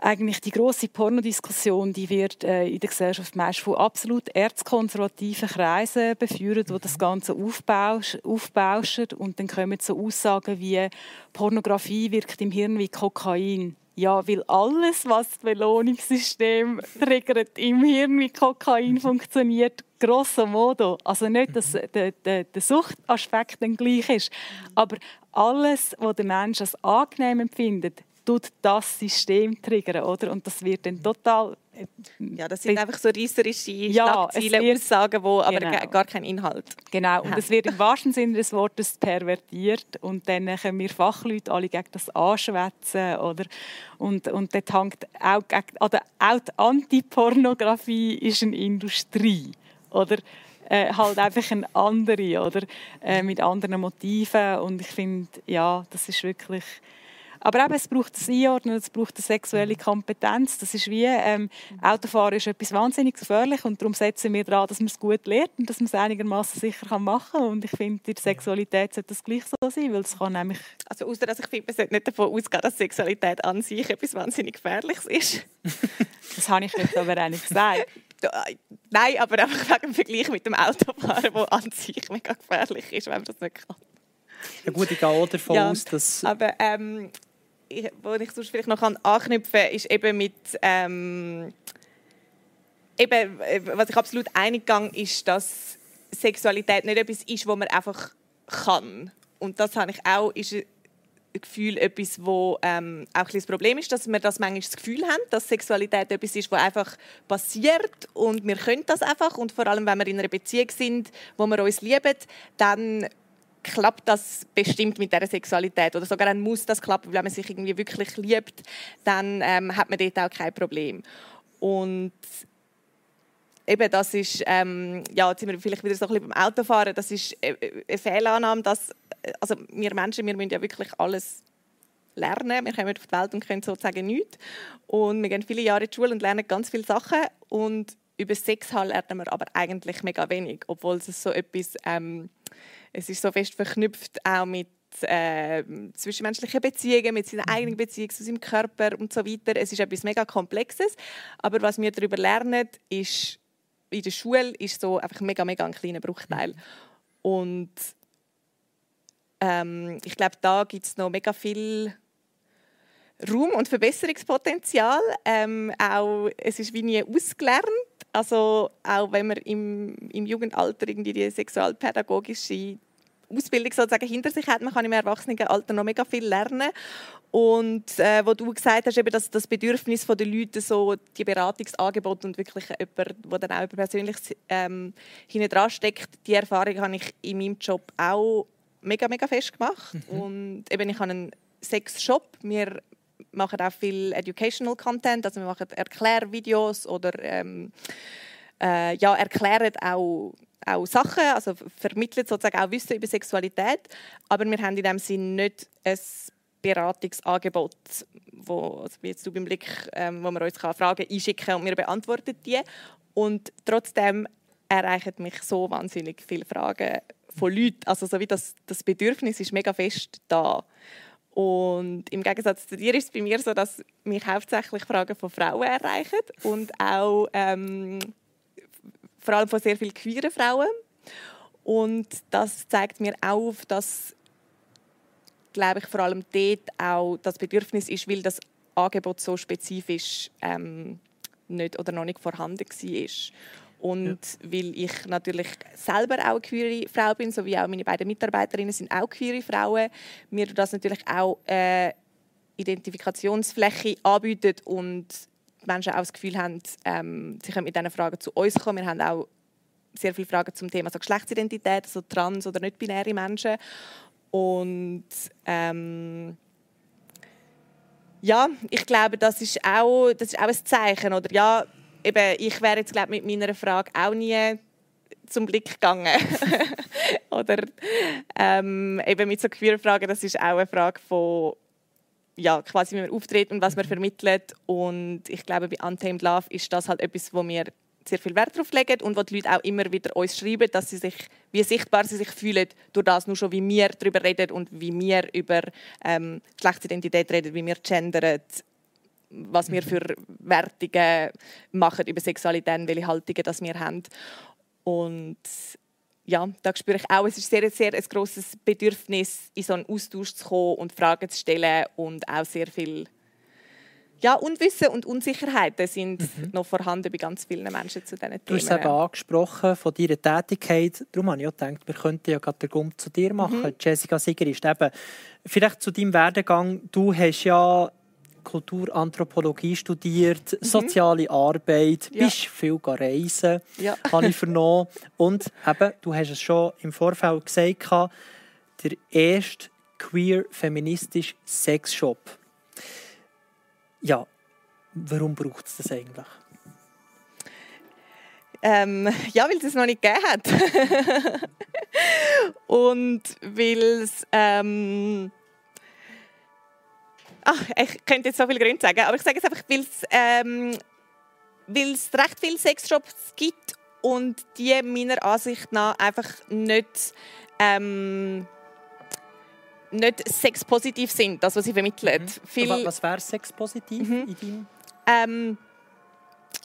eigentlich die große Pornodiskussion, die wird äh, in der Gesellschaft meist von absolut erzkonservativen Kreisen beführt, wo das Ganze aufbauschen und dann kommen so Aussagen wie Pornografie wirkt im Hirn wie Kokain. Ja, weil alles, was das Belohnungssystem triggert, im Hirn wie Kokain funktioniert, grosso modo. Also nicht, dass der, der, der Suchtaspekt dann gleich ist, aber alles, was der Mensch als angenehm empfindet, tut das System triggern, oder? Und das wird dann total...
Äh, ja, das sind einfach so reisserische ja, Schlagzeilen, Aussagen, wo aber genau. gar keinen Inhalt
Genau, und es wird im wahrsten Sinne des Wortes pervertiert und dann können wir Fachleute alle gegen das anschwätzen, oder? Und, und dort hängt auch, gegen, oder auch die Antipornografie ist eine Industrie, oder? Äh, halt einfach eine andere, oder? Äh, mit anderen Motiven und ich finde, ja, das ist wirklich aber eben, es braucht das Einordnen, es braucht eine sexuelle Kompetenz. Das ist wie, ähm, Autofahren ist etwas wahnsinnig gefährlich und darum setzen wir daran, dass man es gut lernt und dass man es einigermaßen sicher machen kann. Und ich finde, in der Sexualität sollte das gleich so sein, weil es kann nämlich...
Also außer dass ich finde, man sollte nicht davon ausgehen, dass Sexualität an sich etwas wahnsinnig Gefährliches ist.
das habe ich nicht aber eigentlich gesagt.
Äh, nein, aber einfach wegen dem Vergleich mit dem Autofahren, das an sich mega gefährlich ist, wenn man das nicht kann.
Ja gut, ich gehe auch davon ja, aus, dass...
Aber ähm, wo ich sonst vielleicht noch anknüpfen kann, ist eben mit ähm, eben, äh, was ich absolut gehe, ist, dass Sexualität nicht etwas ist, wo man einfach kann. Und das habe ich auch, ist Gefühl etwas, wo ähm, auch ein das Problem ist, dass wir das manchmal das Gefühl haben, dass Sexualität etwas ist, was einfach passiert und wir können das einfach und vor allem, wenn wir in einer Beziehung sind, wo wir uns lieben, dann klappt das bestimmt mit der Sexualität oder sogar dann muss das klappen, wenn man sich irgendwie wirklich liebt, dann ähm, hat man dort auch kein Problem. Und eben das ist, ähm, ja, jetzt sind wir vielleicht wieder so ein bisschen beim Autofahren, das ist äh, äh, eine Fehlannahme, dass, äh, also wir Menschen, wir müssen ja wirklich alles lernen. Wir kommen auf die Welt und können sozusagen nichts. Und wir gehen viele Jahre in die Schule und lernen ganz viele Sachen. Und über Sex lernen wir aber eigentlich mega wenig, obwohl es so etwas, ähm, es ist so fest verknüpft auch mit äh, zwischenmenschlichen Beziehungen, mit seiner eigenen Beziehung zu seinem Körper und so weiter. Es ist etwas mega Komplexes, aber was wir darüber lernen, ist in der Schule ist so einfach mega mega ein kleiner Bruchteil und ähm, ich glaube, da gibt es noch mega viel Raum und Verbesserungspotenzial. Ähm, auch, es ist wie nie ausgelernt. Also auch wenn man im, im Jugendalter irgendwie die sexualpädagogische Ausbildung sozusagen hinter sich hat, man kann im Erwachsenenalter noch mega viel lernen. Und äh, wo du gesagt hast, eben, dass das Bedürfnis der Leute, so die Beratungsangebote und wirklich jemand, der dann auch persönlich ähm, hinten dran steckt, die Erfahrung habe ich in meinem Job auch mega, mega fest gemacht. Mhm. Und eben, ich habe einen Sex-Shop. Wir machen auch viel Educational Content, also wir machen Erklärvideos oder ähm, äh, ja, erklären auch, auch Sachen, also vermitteln sozusagen auch Wissen über Sexualität, aber wir haben in dem Sinn nicht ein Beratungsangebot, wo, also wie jetzt du beim Blick, ähm, wo man uns kann Fragen einschicken und wir beantworten die. Und trotzdem erreichen mich so wahnsinnig viele Fragen von Leuten. Also so wie das, das Bedürfnis ist mega fest da. Und im Gegensatz zu dir ist es bei mir so, dass mich hauptsächlich Fragen von Frauen erreichen und auch ähm, vor allem von sehr vielen queeren Frauen. Und das zeigt mir auf, dass glaube ich vor allem dort auch das Bedürfnis ist, weil das Angebot so spezifisch ähm, nicht oder noch nicht vorhanden war. Und ja. weil ich natürlich selber auch eine queere Frau bin, so wie auch meine beiden Mitarbeiterinnen sind auch queere Frauen, mir das natürlich auch äh, Identifikationsfläche anbietet und die Menschen auch das Gefühl haben, ähm, sie können mit diesen Fragen zu uns kommen. Wir haben auch sehr viele Fragen zum Thema so Geschlechtsidentität, also trans- oder nicht-binäre Menschen. Und ähm, ja, ich glaube, das ist auch, das ist auch ein Zeichen. Oder ja, eben, ich wäre jetzt glaube mit meiner Frage auch nie zum Blick gegangen. Oder ähm, eben mit so queer Fragen, das ist auch eine Frage von ja, quasi, wie man auftritt und was man vermittelt. Und ich glaube, bei Untamed Love ist das halt etwas, wo wir sehr viel Wert darauf legen und wo die Leute auch immer wieder uns schreiben, dass sie sich, wie sichtbar sie sich fühlen, durch das nur schon, wie wir darüber reden und wie wir über ähm, Geschlechtsidentität reden, wie wir gendern, was wir für Wertungen machen über Sexualität, welche Haltungen das wir haben. Und ja, da spüre ich auch, es ist sehr, sehr ein grosses Bedürfnis, in so einen Austausch zu kommen und Fragen zu stellen und auch sehr viel ja, Unwissen und Unsicherheiten sind mhm. noch vorhanden bei ganz vielen Menschen zu diesen Themen.
Du hast es eben angesprochen von deiner Tätigkeit. Darum habe ich auch gedacht, wir könnten ja gerade den Gump zu dir machen. Mhm. Jessica Sieger ist eben, vielleicht zu deinem Werdegang. Du hast ja Kulturanthropologie studiert, mhm. soziale Arbeit, ja. bist viel reisen, ja. habe ich vernommen. Und eben, du hast es schon im Vorfeld gesagt, der erste queer-feministische Sexshop. Ja, warum braucht es das eigentlich?
Ähm, ja, weil es es noch nicht gegeben hat. Und weil es... Ähm Ach, ich könnte jetzt so viele Gründe sagen, aber ich sage es einfach, weil es ähm, recht viele Sexshops gibt und die meiner Ansicht nach einfach nicht, ähm, nicht sexpositiv sind, das, was sie vermitteln.
Mhm. Viel, was wäre sexpositiv mhm. in deinem?
Ähm,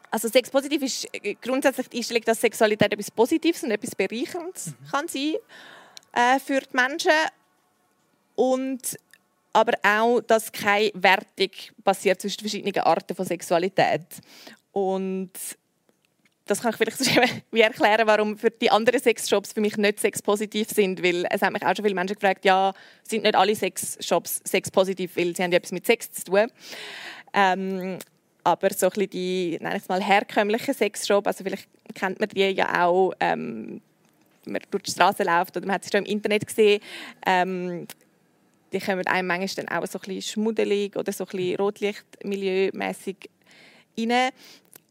also sexpositiv ist grundsätzlich die Einstellung, dass Sexualität etwas Positives und etwas Bereicherndes mhm. kann sein äh, für die Menschen. Und aber auch, dass keine Wertung passiert zwischen verschiedenen Arten von Sexualität. Und das kann ich vielleicht wie erklären, warum für die anderen Sexshops für mich nicht sexpositiv sind, weil es haben mich auch schon viele Menschen gefragt, ja, sind nicht alle Sexshops sexpositiv, weil sie haben ja etwas mit Sex zu tun. Ähm, aber so ein die, nenne ich mal, herkömmlichen Sexshop, also vielleicht kennt man die ja auch, ähm, wenn man durch die Straße läuft oder man hat sie schon im Internet gesehen, ähm, die kommen einem manchmal dann auch so ein bisschen schmuddelig oder so ein bisschen Rotlichtmilieumässig rein.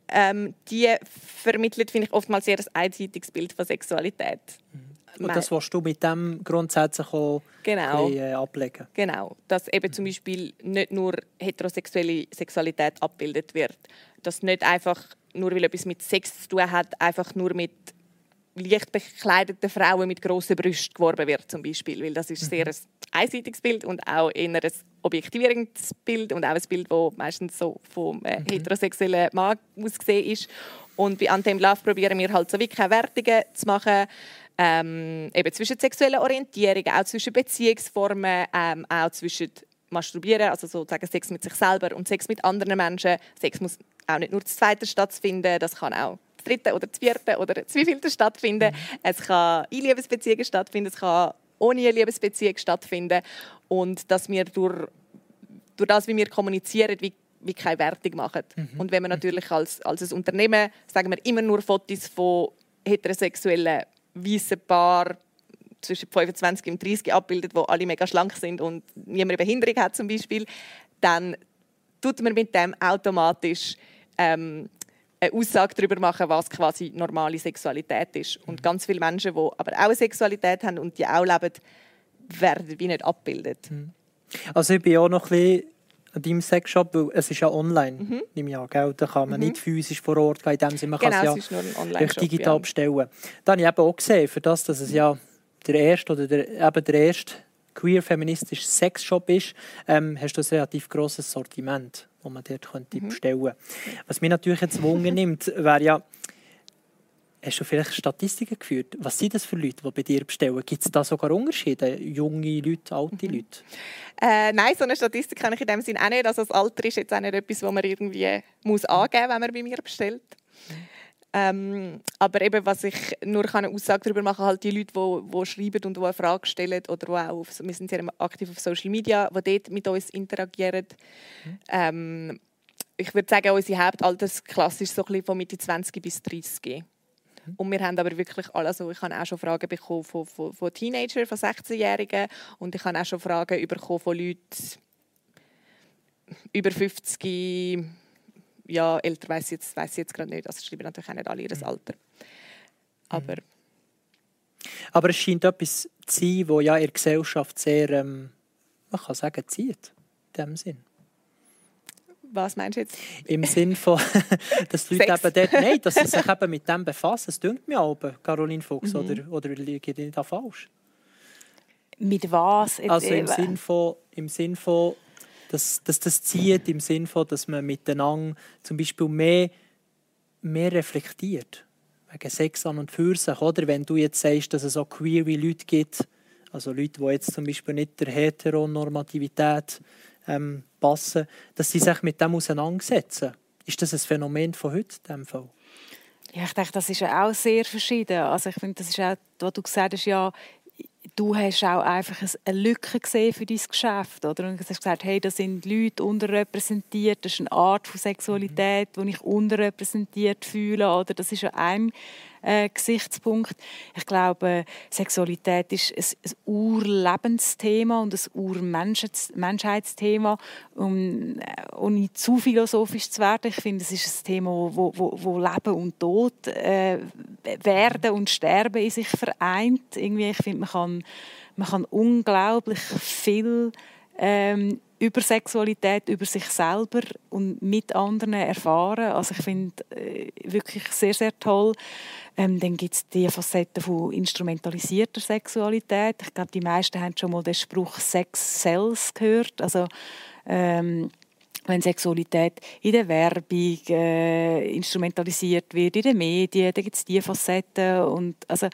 Ähm, die vermitteln, finde ich, oftmals sehr ein einseitiges Bild von Sexualität. Mhm.
Und das willst du mit dem grundsätzlich auch
genau.
bisschen, äh, ablegen?
Genau, dass eben zum Beispiel nicht nur heterosexuelle Sexualität abgebildet wird. Dass nicht einfach, nur weil etwas mit Sex zu tun hat, einfach nur mit leicht bekleideten Frauen mit grossen Brüsten geworben wird, zum Beispiel. Weil das ist sehr ein einseitiges Bild und auch eher ein objektivierendes Bild und auch ein Bild, das meistens so vom äh, heterosexuellen Mann ausgesehen ist. Und bei Anthem Love probieren wir halt so wie keine Wertungen zu machen, ähm, eben zwischen sexuellen Orientierungen, auch zwischen Beziehungsformen, ähm, auch zwischen Masturbieren, also sozusagen Sex mit sich selber und Sex mit anderen Menschen. Sex muss auch nicht nur das zweite stattfinden, das kann auch das dritte oder das vierte oder das wievielte stattfinden. Es kann in Liebesbeziehungen stattfinden, es kann ohne eine Liebesbeziehung stattfinden und dass wir durch, durch das, wie wir kommunizieren, wie wie keine Wertung machen. Und wenn wir natürlich als, als ein Unternehmen, sagen wir, immer nur Fotos von heterosexuellen weißen Paar zwischen 25 und 30 abbildet, wo alle mega schlank sind und niemand eine Behinderung hat zum Beispiel, dann tut man mit dem automatisch ähm, eine Aussage darüber machen, was quasi normale Sexualität ist. Und ganz viele Menschen, die aber auch eine Sexualität haben und die auch leben, werden wie nicht abgebildet.
Also ich bin auch noch ein bisschen an deinem Sexshop, weil es ist ja online, mhm. ich an, gell? Da kann man nicht physisch vor Ort gehen, in dem Sinne, man
Genau,
kann
es
es ja durch digital
ja.
bestellen. Da habe ich eben auch gesehen, für das, dass es ja der erste oder der, eben der erste queer-feministische Sexshop ist, ähm, hast du ein relativ grosses Sortiment, das man dort könnte
Mhm.
bestellen könnte. Was mich natürlich jetzt Wunder nimmt, wäre ja, Hast du vielleicht Statistiken geführt? Was sind das für Leute, die bei dir bestellen? Gibt es da sogar Unterschiede? Junge Leute,
Mhm.
alte Leute?
Äh, nein, so eine Statistik kann ich in dem Sinne auch nicht. Also das Alter ist jetzt auch nicht etwas, was man irgendwie muss angeben muss, wenn man bei mir bestellt. Ähm, aber eben, was ich nur kann eine Aussage darüber machen halt die Leute, die, schreiben und eine Frage stellen oder auch auf, wir sind sehr aktiv auf Social Media, die dort mit uns interagieren. Ähm, ich würde sagen, unsere Hauptaltersklasse ist so ein bisschen von Mitte 20 bis 30. Und wir haben aber wirklich alle, also ich habe auch schon Fragen bekommen von, von, von Teenagern, von 16-Jährigen und ich habe auch schon Fragen bekommen von Leuten über 50, ja, älter weiß jetzt, weiss ich jetzt gerade nicht, also schreiben natürlich auch nicht alle ihr Alter. Aber
Aber es scheint etwas zu sein, das ja in der Gesellschaft sehr, ähm, man kann sagen, zieht. In dem Sinn.
was meinst du jetzt?
Im Sinn von, dass die Leute
Sex.
eben dort, nein, dass sie sich eben mit dem befassen. Es dünkt mir oben, Caroline Fuchs,
Mhm.
oder, oder liege ich da falsch?
Mit was? Jetzt
Also im
eben?
Sinn von, im Sinn von dass, dass das zieht, im Sinn von, dass man miteinander zum Beispiel mehr, mehr reflektiert. Wegen Sex an und für sich. Oder wenn du jetzt sagst, dass es auch queere Leute gibt, also Leute, die jetzt zum Beispiel nicht der Heteronormativität ähm, passen, dass sie sich mit dem auseinandersetzen. Ist das ein Phänomen von heute dem Fall?
Ja, ich denke, das ist auch sehr verschieden. Also ich finde, das ist auch, was du gesagt hast, ja, du hast auch einfach ein- eine Lücke gesehen für dein Geschäft, oder? Und du hast gesagt, hey, da sind Leute unterrepräsentiert, das ist eine Art von Sexualität, die ich unterrepräsentiert fühle, oder? Das ist ja ein äh, Gesichtspunkt. Ich glaube, Sexualität ist ein, Urlebensthema und ein Urmenschheitsthema. Um, äh, ohne zu philosophisch zu werden, ich finde, es ist ein Thema, wo, wo, wo Leben und Tod, äh, Werden und Sterben in sich vereint. Irgendwie, ich finde, man kann, man kann unglaublich viel ähm, über Sexualität, über sich selber und mit anderen erfahren. Also ich finde äh, wirklich sehr, sehr toll. Ähm, dann gibt es die Facette von instrumentalisierter Sexualität. Ich glaube, die meisten haben schon mal den Spruch Sex sells gehört. Also ähm, wenn Sexualität in der Werbung äh, instrumentalisiert wird, in den Medien, dann gibt es diese Facetten. Und also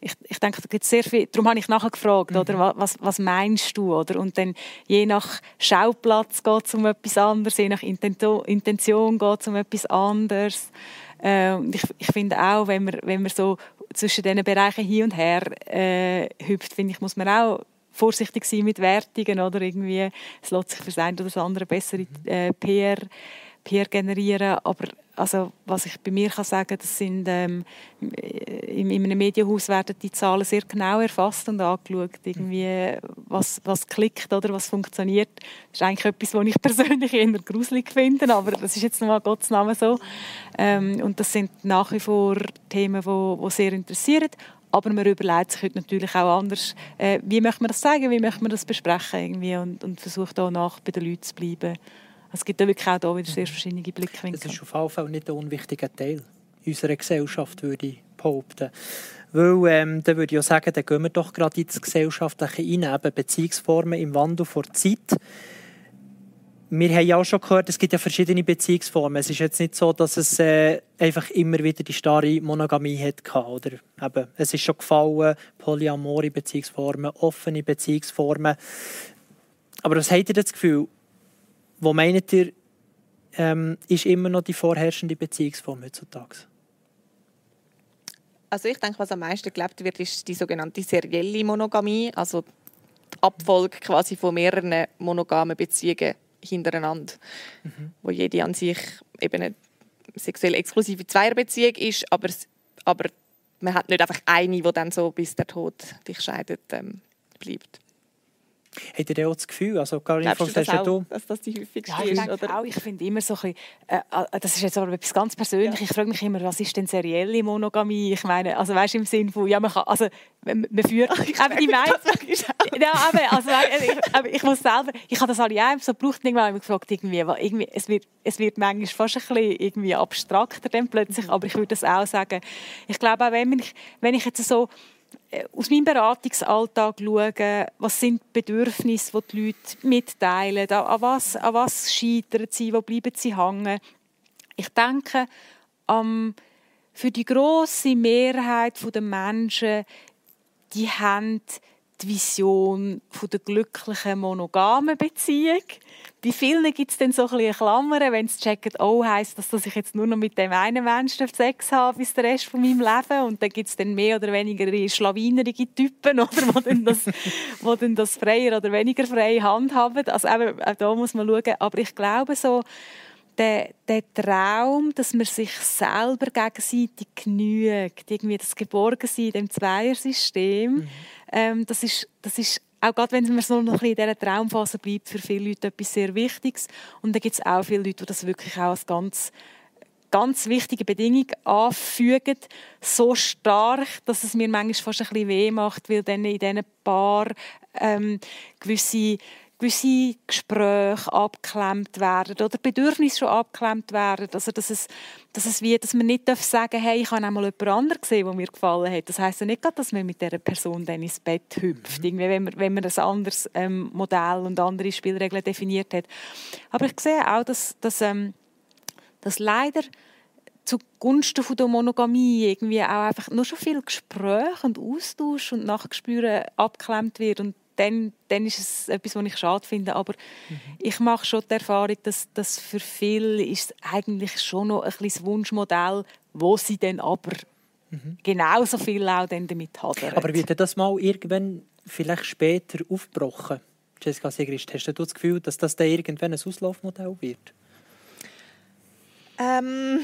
ich, ich denke, da gibt sehr viel. Darum habe ich nachher gefragt, oder, wa- was, was meinst du? Oder? Und dann je nach Schauplatz geht es um etwas anderes, je nach Intention geht es um etwas anderes. Äh, ich, ich finde auch, wenn man, wenn man so zwischen diesen Bereichen hin und her äh, hüpft, finde ich, muss man auch vorsichtig sein mit Wertungen oder? Irgendwie es lässt sich für das eine oder das andere bessere äh, PR, PR generieren. Aber also was ich bei mir kann sagen das sind ähm, in, in einem Medienhaus werden die Zahlen sehr genau erfasst und angeschaut. Irgendwie was, was klickt oder? Was funktioniert? Das ist eigentlich etwas was ich persönlich eher gruselig finde aber das ist jetzt nochmal Gottes Name so. Ähm, und das sind nach wie vor Themen wo, wo sehr interessieren Aber man überlegt sich heute natürlich auch anders, äh, wie möchte man das sagen, wie möchte man das besprechen irgendwie und, und versucht auch nach bei den Leuten zu bleiben. Es gibt da wirklich auch da wieder sehr verschiedene Blickwinkel.
Das ist auf jeden Fall nicht ein unwichtiger Teil unserer Gesellschaft, würde ich behaupten. Weil, ähm, dann würde ich auch sagen, dann gehen wir doch gerade ins Gesellschaftliche rein, eben Beziehungsformen im Wandel vor Zeit. Wir haben ja auch schon gehört, es gibt ja verschiedene Beziehungsformen. Es ist jetzt nicht so, dass es äh, einfach immer wieder die starre Monogamie hat. Oder eben, es ist schon gefallen, polyamore Beziehungsformen, offene Beziehungsformen. Aber was habt ihr das Gefühl? Wo meint ihr, ähm, ist immer noch die vorherrschende Beziehungsform heutzutage?
Also ich denke, was am meisten gelebt wird, ist die sogenannte serielle Monogamie, also die Abfolge quasi von mehreren monogamen Beziehungen hintereinander, mhm. wo jede an sich eben eine sexuell exklusive Zweierbeziehung ist, aber, aber man hat nicht einfach eine, die dann so bis der Tod dich scheidet ähm, bleibt.
Habt ihr auch das Gefühl, also Caroline,
Glaubst du das auch, du? dass das die häufigste
ja, ich ist? Oder? Auch, ich finde immer so ein bisschen, äh, äh, das ist jetzt aber etwas ganz Persönliches, ja. ich frage mich immer, was ist denn serielle Monogamie? Ich meine, also weißt du, im Sinne von, ja, man kann, also man, man führt, Ach, aber die meisten, ja, aber, also, ich, aber ich muss selber, ich habe das alle auch so gebraucht, irgendwann habe ich gefragt, irgendwie, weil irgendwie, es wird, es wird manchmal fast ein bisschen irgendwie abstrakter dann plötzlich, mhm. aber ich würde das auch sagen, ich glaube auch, wenn ich, wenn ich jetzt so aus meinem Beratungsalltag schauen, was sind die Bedürfnisse, die die Leute mitteilen, an was, an was scheitern sie, wo bleiben sie hängen. Ich denke, ähm, für die große Mehrheit der Menschen, die haben die Vision von der glücklichen monogamen Beziehung. Bei vielen gibt es dann so ein bisschen Klammern, wenn sie checken, oh, heisst das, dass ich jetzt nur noch mit dem einen Menschen Sex habe bis den Rest von meinem Leben und dann gibt es dann mehr oder weniger schlawinerige Typen, oder, die dann das, wo dann das freier oder weniger frei handhaben. Also eben, auch da muss man schauen. Aber ich glaube so, der, der Traum, dass man sich selber gegenseitig genügt, irgendwie das Geborgensein in dem Zweiersystem, mhm. ähm, das, ist, das ist auch gerade wenn man so noch ein bisschen in dieser Traumphase bleibt, für viele Leute etwas sehr Wichtiges. Und da gibt es auch viele Leute, die das wirklich auch als ganz ganz wichtige Bedingung anfügen, so stark, dass es mir manchmal fast ein bisschen weh macht, weil dann in diesen Paar ähm, gewisse gewisse Gespräche abgeklemmt werden oder Bedürfnisse schon abgeklemmt werden. Also, dass, es, dass, es wie, dass man nicht sagen darf, hey, ich habe einmal jemand anderen gesehen, der mir gefallen hat. Das heisst ja nicht, dass man mit dieser Person dann ins Bett hüpft, mhm. wenn, man, wenn man ein anderes ähm, Modell und andere Spielregeln definiert hat. Aber ich sehe auch, dass, dass, ähm, dass leider zugunsten von der Monogamie irgendwie auch einfach nur schon viel Gespräch und Austausch und Nachgespüren abgeklemmt wird und dann, dann ist es etwas, was ich schade finde. Aber mhm. ich mache schon die Erfahrung, dass, dass für viele ist eigentlich schon noch ein bisschen das Wunschmodell, wo sie dann aber mhm. genauso viel auch dann damit hadern.
Aber wird das mal irgendwann vielleicht später aufgebrochen? Jessica Sigrist, hast du das Gefühl, dass das dann irgendwann ein Auslaufmodell wird?
Ähm...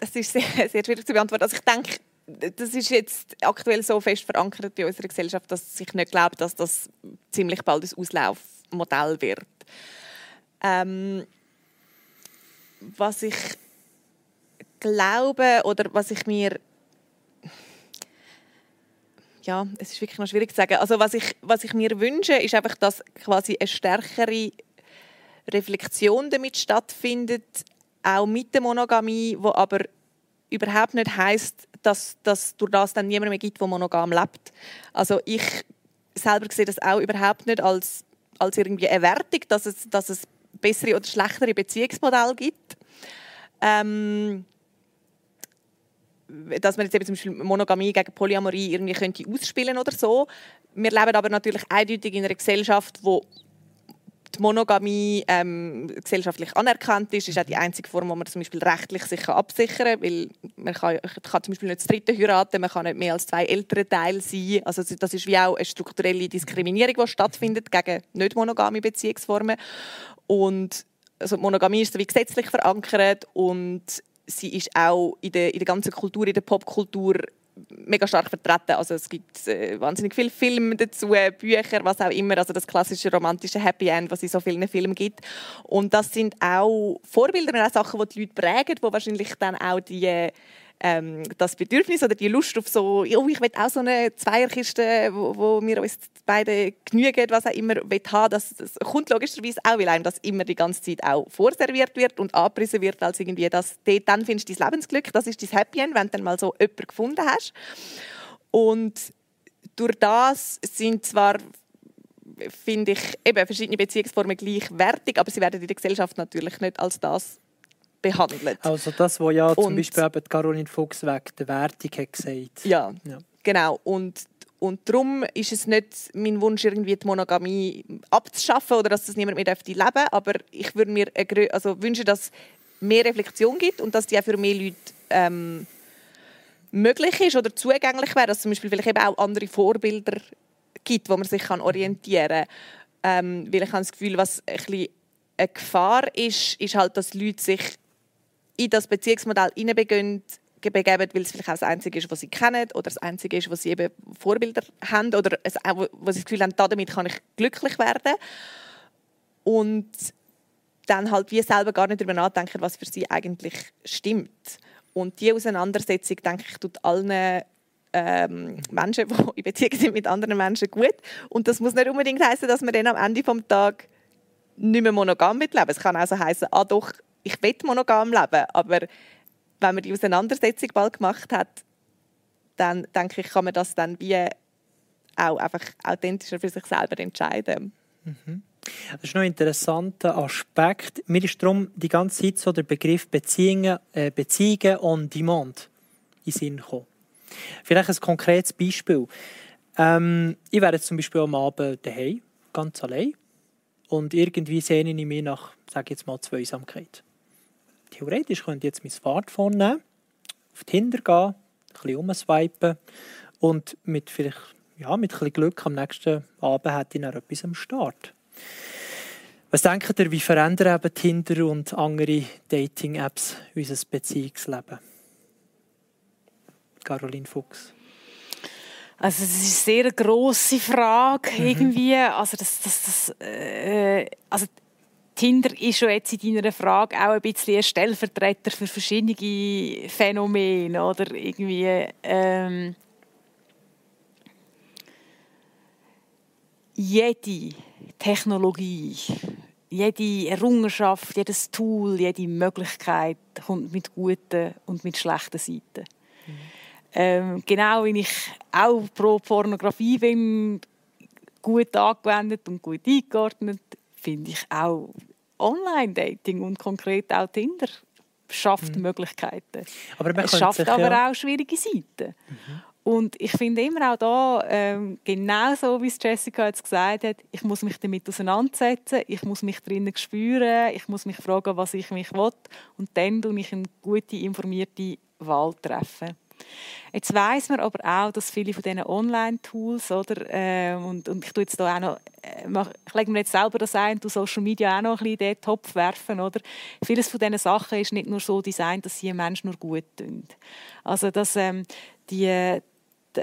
Das ist sehr, sehr schwierig zu beantworten. Also ich denke, das ist jetzt aktuell so fest verankert in unserer Gesellschaft, dass ich nicht glaube, dass das ziemlich bald ein Auslaufmodell wird. Ähm, was ich glaube oder was ich mir ja, es ist wirklich noch schwierig zu sagen. Also was ich, was ich mir wünsche, ist einfach, dass quasi eine stärkere Reflexion damit stattfindet, auch mit der Monogamie, wo aber überhaupt nicht heißt, dass, dass durch das dann niemand mehr gibt, der monogam lebt. Also ich selber sehe das auch überhaupt nicht als, als irgendwie eine dass es, dass es bessere oder schlechtere Beziehungsmodelle gibt. Ähm, dass man jetzt eben zum Beispiel Monogamie gegen Polyamorie irgendwie könnte ausspielen oder so. Wir leben aber natürlich eindeutig in einer Gesellschaft, wo die Monogamie ähm, gesellschaftlich anerkannt ist, ist auch die einzige Form, wo man zum Beispiel rechtlich sich absichern kann, weil man kann, kann zum Beispiel nicht das dritte heiraten, man kann nicht mehr als zwei ältere Teile sein. Also das ist wie auch eine strukturelle Diskriminierung, die stattfindet gegen nicht monogame Beziehungsformen. Und also Monogamie ist wie gesetzlich verankert und sie ist auch in der, in der ganzen Kultur, in der Popkultur mega stark vertreten. Also es gibt äh, wahnsinnig viele Filme dazu, Bücher, was auch immer. Also das klassische romantische Happy End, was es in so vielen Filmen gibt. Und das sind auch Vorbilder und auch Sachen, die die Leute prägen, die wahrscheinlich dann auch die ähm, das Bedürfnis oder die Lust auf so, oh, ich will auch so eine Zweierkiste, wo, wo wir uns beide genügen, was auch immer will haben, das, das kommt logischerweise auch, weil einem das immer die ganze Zeit auch vorserviert wird und angepriesen wird, als irgendwie das, dann findest du dein Lebensglück, das ist dein Happy End, wenn du dann mal so jemanden gefunden hast. Und durch das sind zwar finde ich eben verschiedene Beziehungsformen gleichwertig, aber sie werden in der Gesellschaft natürlich nicht als das behandelt.
Also das, was ja zum und, Beispiel eben Caroline Fuchs wegen der Wertung hat gesagt.
Ja, ja. genau. Und, und darum ist es nicht mein Wunsch, irgendwie die Monogamie abzuschaffen oder dass das niemand mehr leben darf. Aber ich würde mir also wünschen, dass es mehr Reflexion gibt und dass die auch für mehr Leute ähm, möglich ist oder zugänglich wäre. Dass es zum Beispiel vielleicht eben auch andere Vorbilder gibt, wo man sich orientieren kann. Ähm, weil ich habe das Gefühl, was ein bisschen eine Gefahr ist, ist halt, dass Leute sich in das Beziehungsmodell hineinbegeben, weil es vielleicht auch das Einzige ist, was sie kennen oder das Einzige ist, was sie eben Vorbilder haben oder was sie das Gefühl haben, damit kann ich glücklich werden. Und dann halt wie selber gar nicht darüber nachdenken, was für sie eigentlich stimmt. Und diese Auseinandersetzung, denke ich, tut allen ähm, Menschen, die in Beziehung sind mit anderen Menschen, gut. Und das muss nicht unbedingt heißen, dass man dann am Ende des Tages nicht mehr monogam leben Es kann also heißen, ah doch, ich will monogam leben, aber wenn man die Auseinandersetzung bald gemacht hat, dann denke ich, kann man das dann wie auch einfach authentischer für sich selber entscheiden.
Mhm. Das ist noch ein interessanter Aspekt. Mir ist darum die ganze Zeit so der Begriff Beziehungen, äh, Beziehungen on Demand in Sinn gekommen. Vielleicht ein konkretes Beispiel. Ähm, ich wäre zum Beispiel am Abend daheim, ganz allein. Und irgendwie sehne ich mich nach, sage jetzt mal, Zweisamkeit. Theoretisch könnte ich jetzt mein Smartphone nehmen, auf Tinder gehen, ein bisschen umswipen und mit vielleicht ja, mit ein bisschen Glück am nächsten Abend hätte ich noch etwas am Start. Was denkt ihr, wie verändern eben Tinder und andere Dating-Apps unser Beziehungsleben? Caroline Fuchs.
Also das ist eine sehr grosse Frage mhm. irgendwie. Also das, das, das äh, also Tinder ist schon jetzt in deiner Frage auch ein bisschen ein Stellvertreter für verschiedene Phänomene oder irgendwie ähm, jede Technologie, jede Errungenschaft, jedes Tool, jede Möglichkeit kommt mit guten und mit schlechten Seiten. Ähm, genau wie ich auch pro Pornografie bin, gut angewendet und gut eingeordnet, finde ich auch Online-Dating und konkret auch Tinder schafft mhm. Möglichkeiten. Aber es schafft sich, aber ja. auch schwierige Seiten. Mhm. Und ich finde immer auch da, ähm, genau so wie es Jessica jetzt gesagt hat, ich muss mich damit auseinandersetzen, ich muss mich drinnen spüren, ich muss mich fragen, was ich mich will und dann tue ich eine gute, informierte Wahl treffen. Jetzt weiß man aber auch, dass viele von diesen Online-Tools oder äh, und, und ich tue jetzt da auch noch, äh, mach, ich lege mir jetzt selber das ein, du Social Media auch noch ein bisschen in den Topf werfen, oder? Vieles von diesen Sachen ist nicht nur so designt, dass sie einem Menschen nur gut tun. Also dass ähm, die, die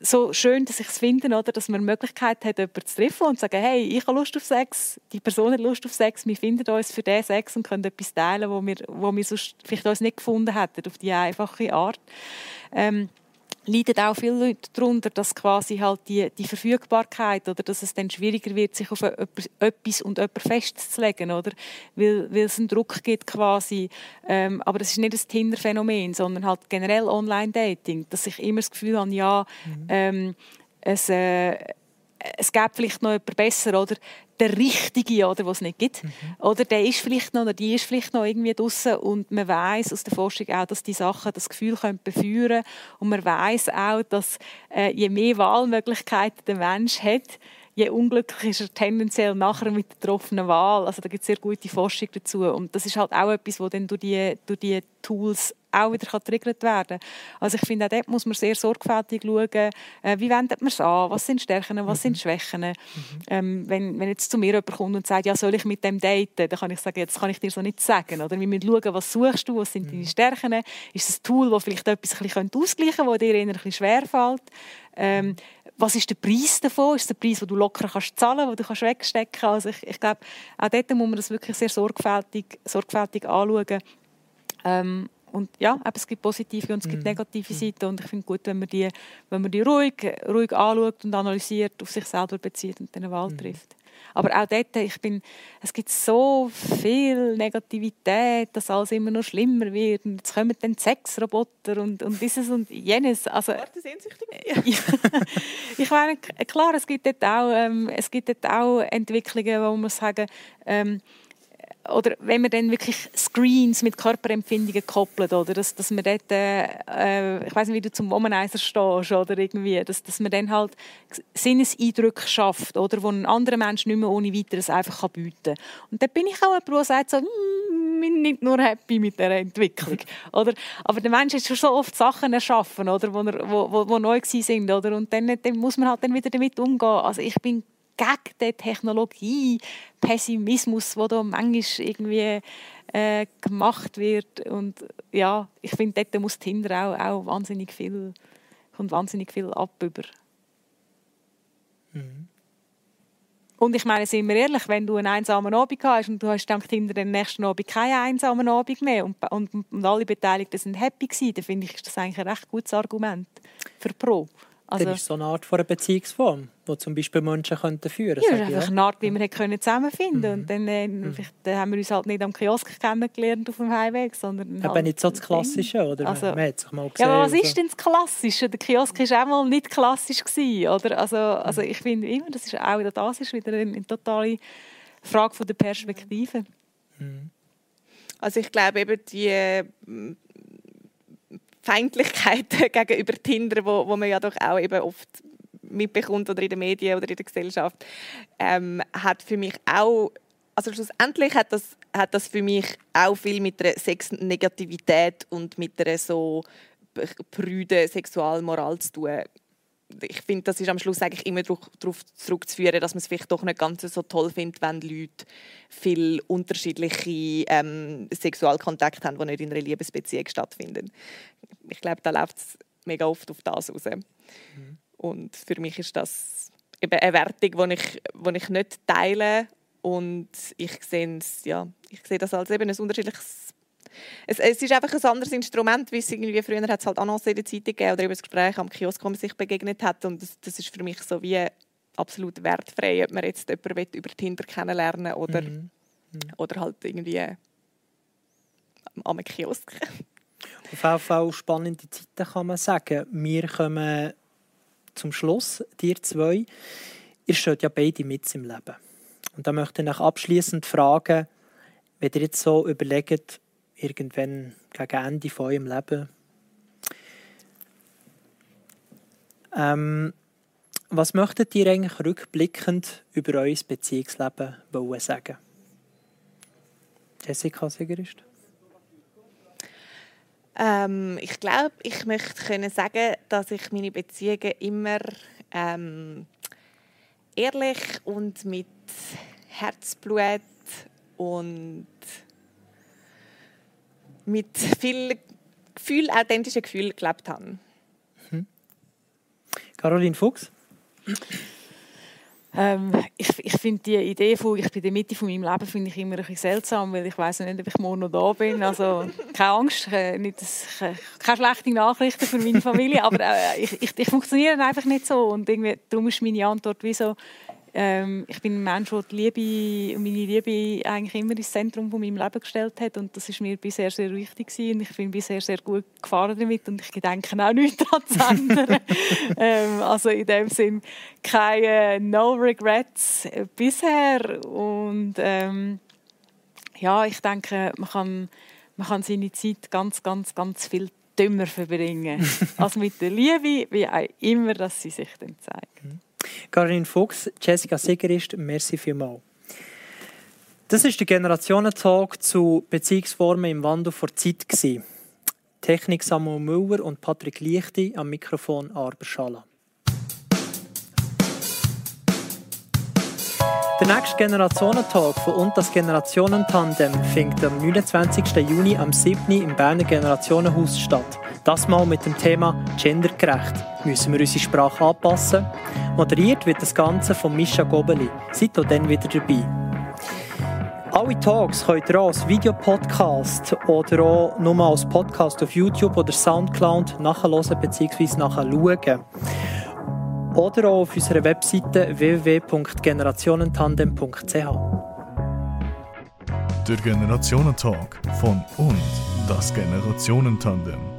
so schön, dass ich es finde, oder, dass man die Möglichkeit hat, jemanden zu treffen und zu sagen, hey, ich habe Lust auf Sex, die Person hat Lust auf Sex, wir finden uns für diesen Sex und können etwas teilen, wo wir, wo wir sonst vielleicht uns nicht gefunden hätten, auf die einfache Art. Ähm, leiden auch viele Leute darunter, dass quasi halt die, die Verfügbarkeit oder dass es dann schwieriger wird, sich auf etwas und jemanden festzulegen, oder? Weil, weil es einen Druck gibt quasi. Ähm, aber das ist nicht ein Tinder-Phänomen, sondern halt generell Online-Dating, dass ich immer das Gefühl habe, ja, mhm. ähm, es, äh, es gibt vielleicht noch jemand besser oder der Richtige, oder, was es nicht gibt. Mhm. Oder der ist vielleicht noch, oder die ist vielleicht noch irgendwie draußen und man weiß aus der Forschung auch, dass die Sachen das Gefühl können beführen und man weiß auch, dass äh, je mehr Wahlmöglichkeiten der Mensch hat, je unglücklicher ist er tendenziell nachher mit der getroffenen Wahl. Also da gibt es sehr gute Forschung dazu. Und das ist halt auch etwas, was dann durch die, durch die Tools auch wieder getriggert werden kann. Also ich finde, auch dort muss man sehr sorgfältig schauen, äh, wie wendet man es an, was sind Stärken, was mhm. sind Schwächen. Mhm. Ähm, wenn, wenn jetzt zu mir jemand kommt und sagt, ja, soll ich mit dem daten, dann kann ich sagen, jetzt kann ich dir so nicht sagen. Oder wir müssen schauen, was suchst du, was sind deine mhm. Stärken, ist es ein Tool, das vielleicht etwas ein bisschen ausgleichen könnte, das dir eher ein bisschen schwerfällt. Ähm, was ist der Preis davon? Ist es der Preis, den du locker kannst zahlen, den du kannst wegstecken kannst? Also ich, ich glaube, auch dort muss man das wirklich sehr sorgfältig, sorgfältig anschauen. Ähm, und ja, es gibt positive und es gibt
Mhm.
negative Seiten und ich finde gut, wenn man die, wenn man die ruhig, ruhig anschaut und analysiert, auf sich selber bezieht und eine Wahl trifft. Aber auch dort, ich bin, es gibt so viel Negativität, dass alles immer noch schlimmer wird und jetzt kommen dann Sexroboter und, und dieses und jenes. Also,
Warte, sehnsüchtig.
ich meine, k- klar, es gibt dort auch, ähm, es gibt dort auch Entwicklungen, wo man sagen, ähm, oder wenn man dann wirklich Screens mit Körperempfindungen koppelt, oder dass, dass man dort, äh, äh, ich weiß nicht, wie du zum Womanizer stehst, oder irgendwie, dass, dass man dann halt Sinneseindrücke schafft, oder, wo ein anderer Mensch nicht mehr ohne weiteres einfach kann bieten kann. Und dann bin ich auch jemand, der sagt so, «Mm, bin nicht nur happy mit dieser Entwicklung. oder? Aber der Mensch hat schon so oft Sachen erschaffen, oder, wo, er, wo, wo, wo neu sind. Oder? Und dann, dann muss man halt dann wieder damit umgehen. Also ich bin gegen den Technologie-Pessimismus, der da manchmal irgendwie äh, gemacht wird. Und ja, ich finde, dort muss Tinder auch, auch wahnsinnig viel, kommt wahnsinnig viel ab über. Und ich meine, sind wir ehrlich, wenn du einen einsamen Abend hast und du hast dank Tinder den nächsten Abend keinen einsamen Abend mehr und, und, und alle Beteiligten sind happy gewesen, dann finde ich, ist das eigentlich ein recht gutes Argument für Pro. Also,
das ist so eine Art von einer Beziehungsform, die zum Beispiel Menschen könnten führen
ja,
könnten.
das ist einfach eine Art, wie wir hätten können zusammenfinden Und dann, äh, vielleicht, dann haben wir uns halt nicht am Kiosk kennengelernt auf dem Heimweg, sondern
Aber
halt
nicht so das Klassische, oder?
Also-
man hat sich mal gesehen.
Ja, aber was
so.
ist denn das Klassische? Der Kiosk war auch mal nicht klassisch. Gewesen, oder? Also, also ich finde immer, das ist auch das ist wieder eine, eine totale Frage von der Perspektive.
Also ich glaube eben die äh, Feindlichkeiten gegenüber Tinder, wo, wo man ja doch auch eben oft mitbekommt oder in den Medien oder in der Gesellschaft, ähm, hat für mich auch, also schlussendlich hat das, hat das für mich auch viel mit der Sexnegativität und mit der so prüden Sexualmoral zu tun. Ich finde, das ist am Schluss eigentlich immer darauf zurückzuführen, dass man es vielleicht doch nicht ganz so toll findet, wenn Leute viel unterschiedliche ähm, Sexualkontakte haben, die nicht in einer Liebesbeziehung stattfinden. Ich glaube, da läuft es mega oft auf das raus. Und für mich ist das eben eine Wertung, die ich, die ich nicht teile. Und ich sehe, es, ja, ich sehe das als eben ein unterschiedliches es, es ist einfach ein anderes Instrument, wie es irgendwie früher hat es halt Annoncen in der Zeitung gegeben oder eben das Gespräch am Kiosk, wo man sich begegnet hat und das, das ist für mich so wie absolut wertfrei, ob man jetzt jemanden über Tinder kennenlernen oder,
Mhm.
oder halt irgendwie am Kiosk.
Auf jeden Fall spannende Zeiten kann man sagen. Wir kommen zum Schluss, dir zwei. Ihr steht ja beide mit im Leben. Und da möchte ich euch abschließend fragen, wenn ihr jetzt so überlegt, irgendwann gegen Ende von eurem Leben, ähm, was möchtet ihr eigentlich rückblickend über euer Beziehungsleben wollen sagen? Jessica Sigerist?
Ähm, ich glaube, ich möchte können sagen, dass ich meine Beziehungen immer ähm, ehrlich und mit Herzblut und mit viel Gefühl, authentischen Gefühl gelebt habe.
Caroline Fuchs?
Ähm, ich ich finde die Idee von, ich bin in der Mitte von meinem Leben, finde ich immer ein bisschen seltsam, weil ich weiß nicht, ob ich morgen noch da bin. Also keine Angst, äh, nicht, das, äh, keine schlechten Nachrichten für meine Familie, aber äh, ich, ich, ich funktioniere einfach nicht so und irgendwie, darum ist meine Antwort wie so, ähm, ich bin ein Mensch, der die Liebe, meine Liebe eigentlich immer ins Zentrum von meinem Leben gestellt hat und das ist mir bisher sehr wichtig gewesen. und ich bin bisher sehr gut gefahren damit und ich denke auch nichts daran zu ändern. ähm, also in dem Sinn keine No Regrets äh, bisher und ähm, ja, ich denke, man kann, man kann seine Zeit ganz, ganz, ganz viel dümmer verbringen als mit der Liebe, wie auch immer, dass sie sich dann zeigt.
Caroline Fuchs, Jessica Sigerist, merci vielmals. Das ist der Generationentalk zu Beziehungsformen im Wandel vor Zeit. Technik Samuel Müller und Patrick Lichti am Mikrofon Arber Schala. Der nächste Generationentalk von und das Generationentandem findet am 29. Juni am 7. im Berner Generationenhaus statt. Das mal mit dem Thema Gendergerecht. Müssen wir unsere Sprache anpassen? Moderiert wird das Ganze von Mischa Gobeli. Seid auch dann wieder dabei. Alle Talks könnt ihr auch als Videopodcast oder auch nur als Podcast auf YouTube oder Soundcloud nachhören bzw. nachschauen. Oder auch auf unserer Webseite www.generationentandem.ch.
Der Generationentalk von und das Generationentandem.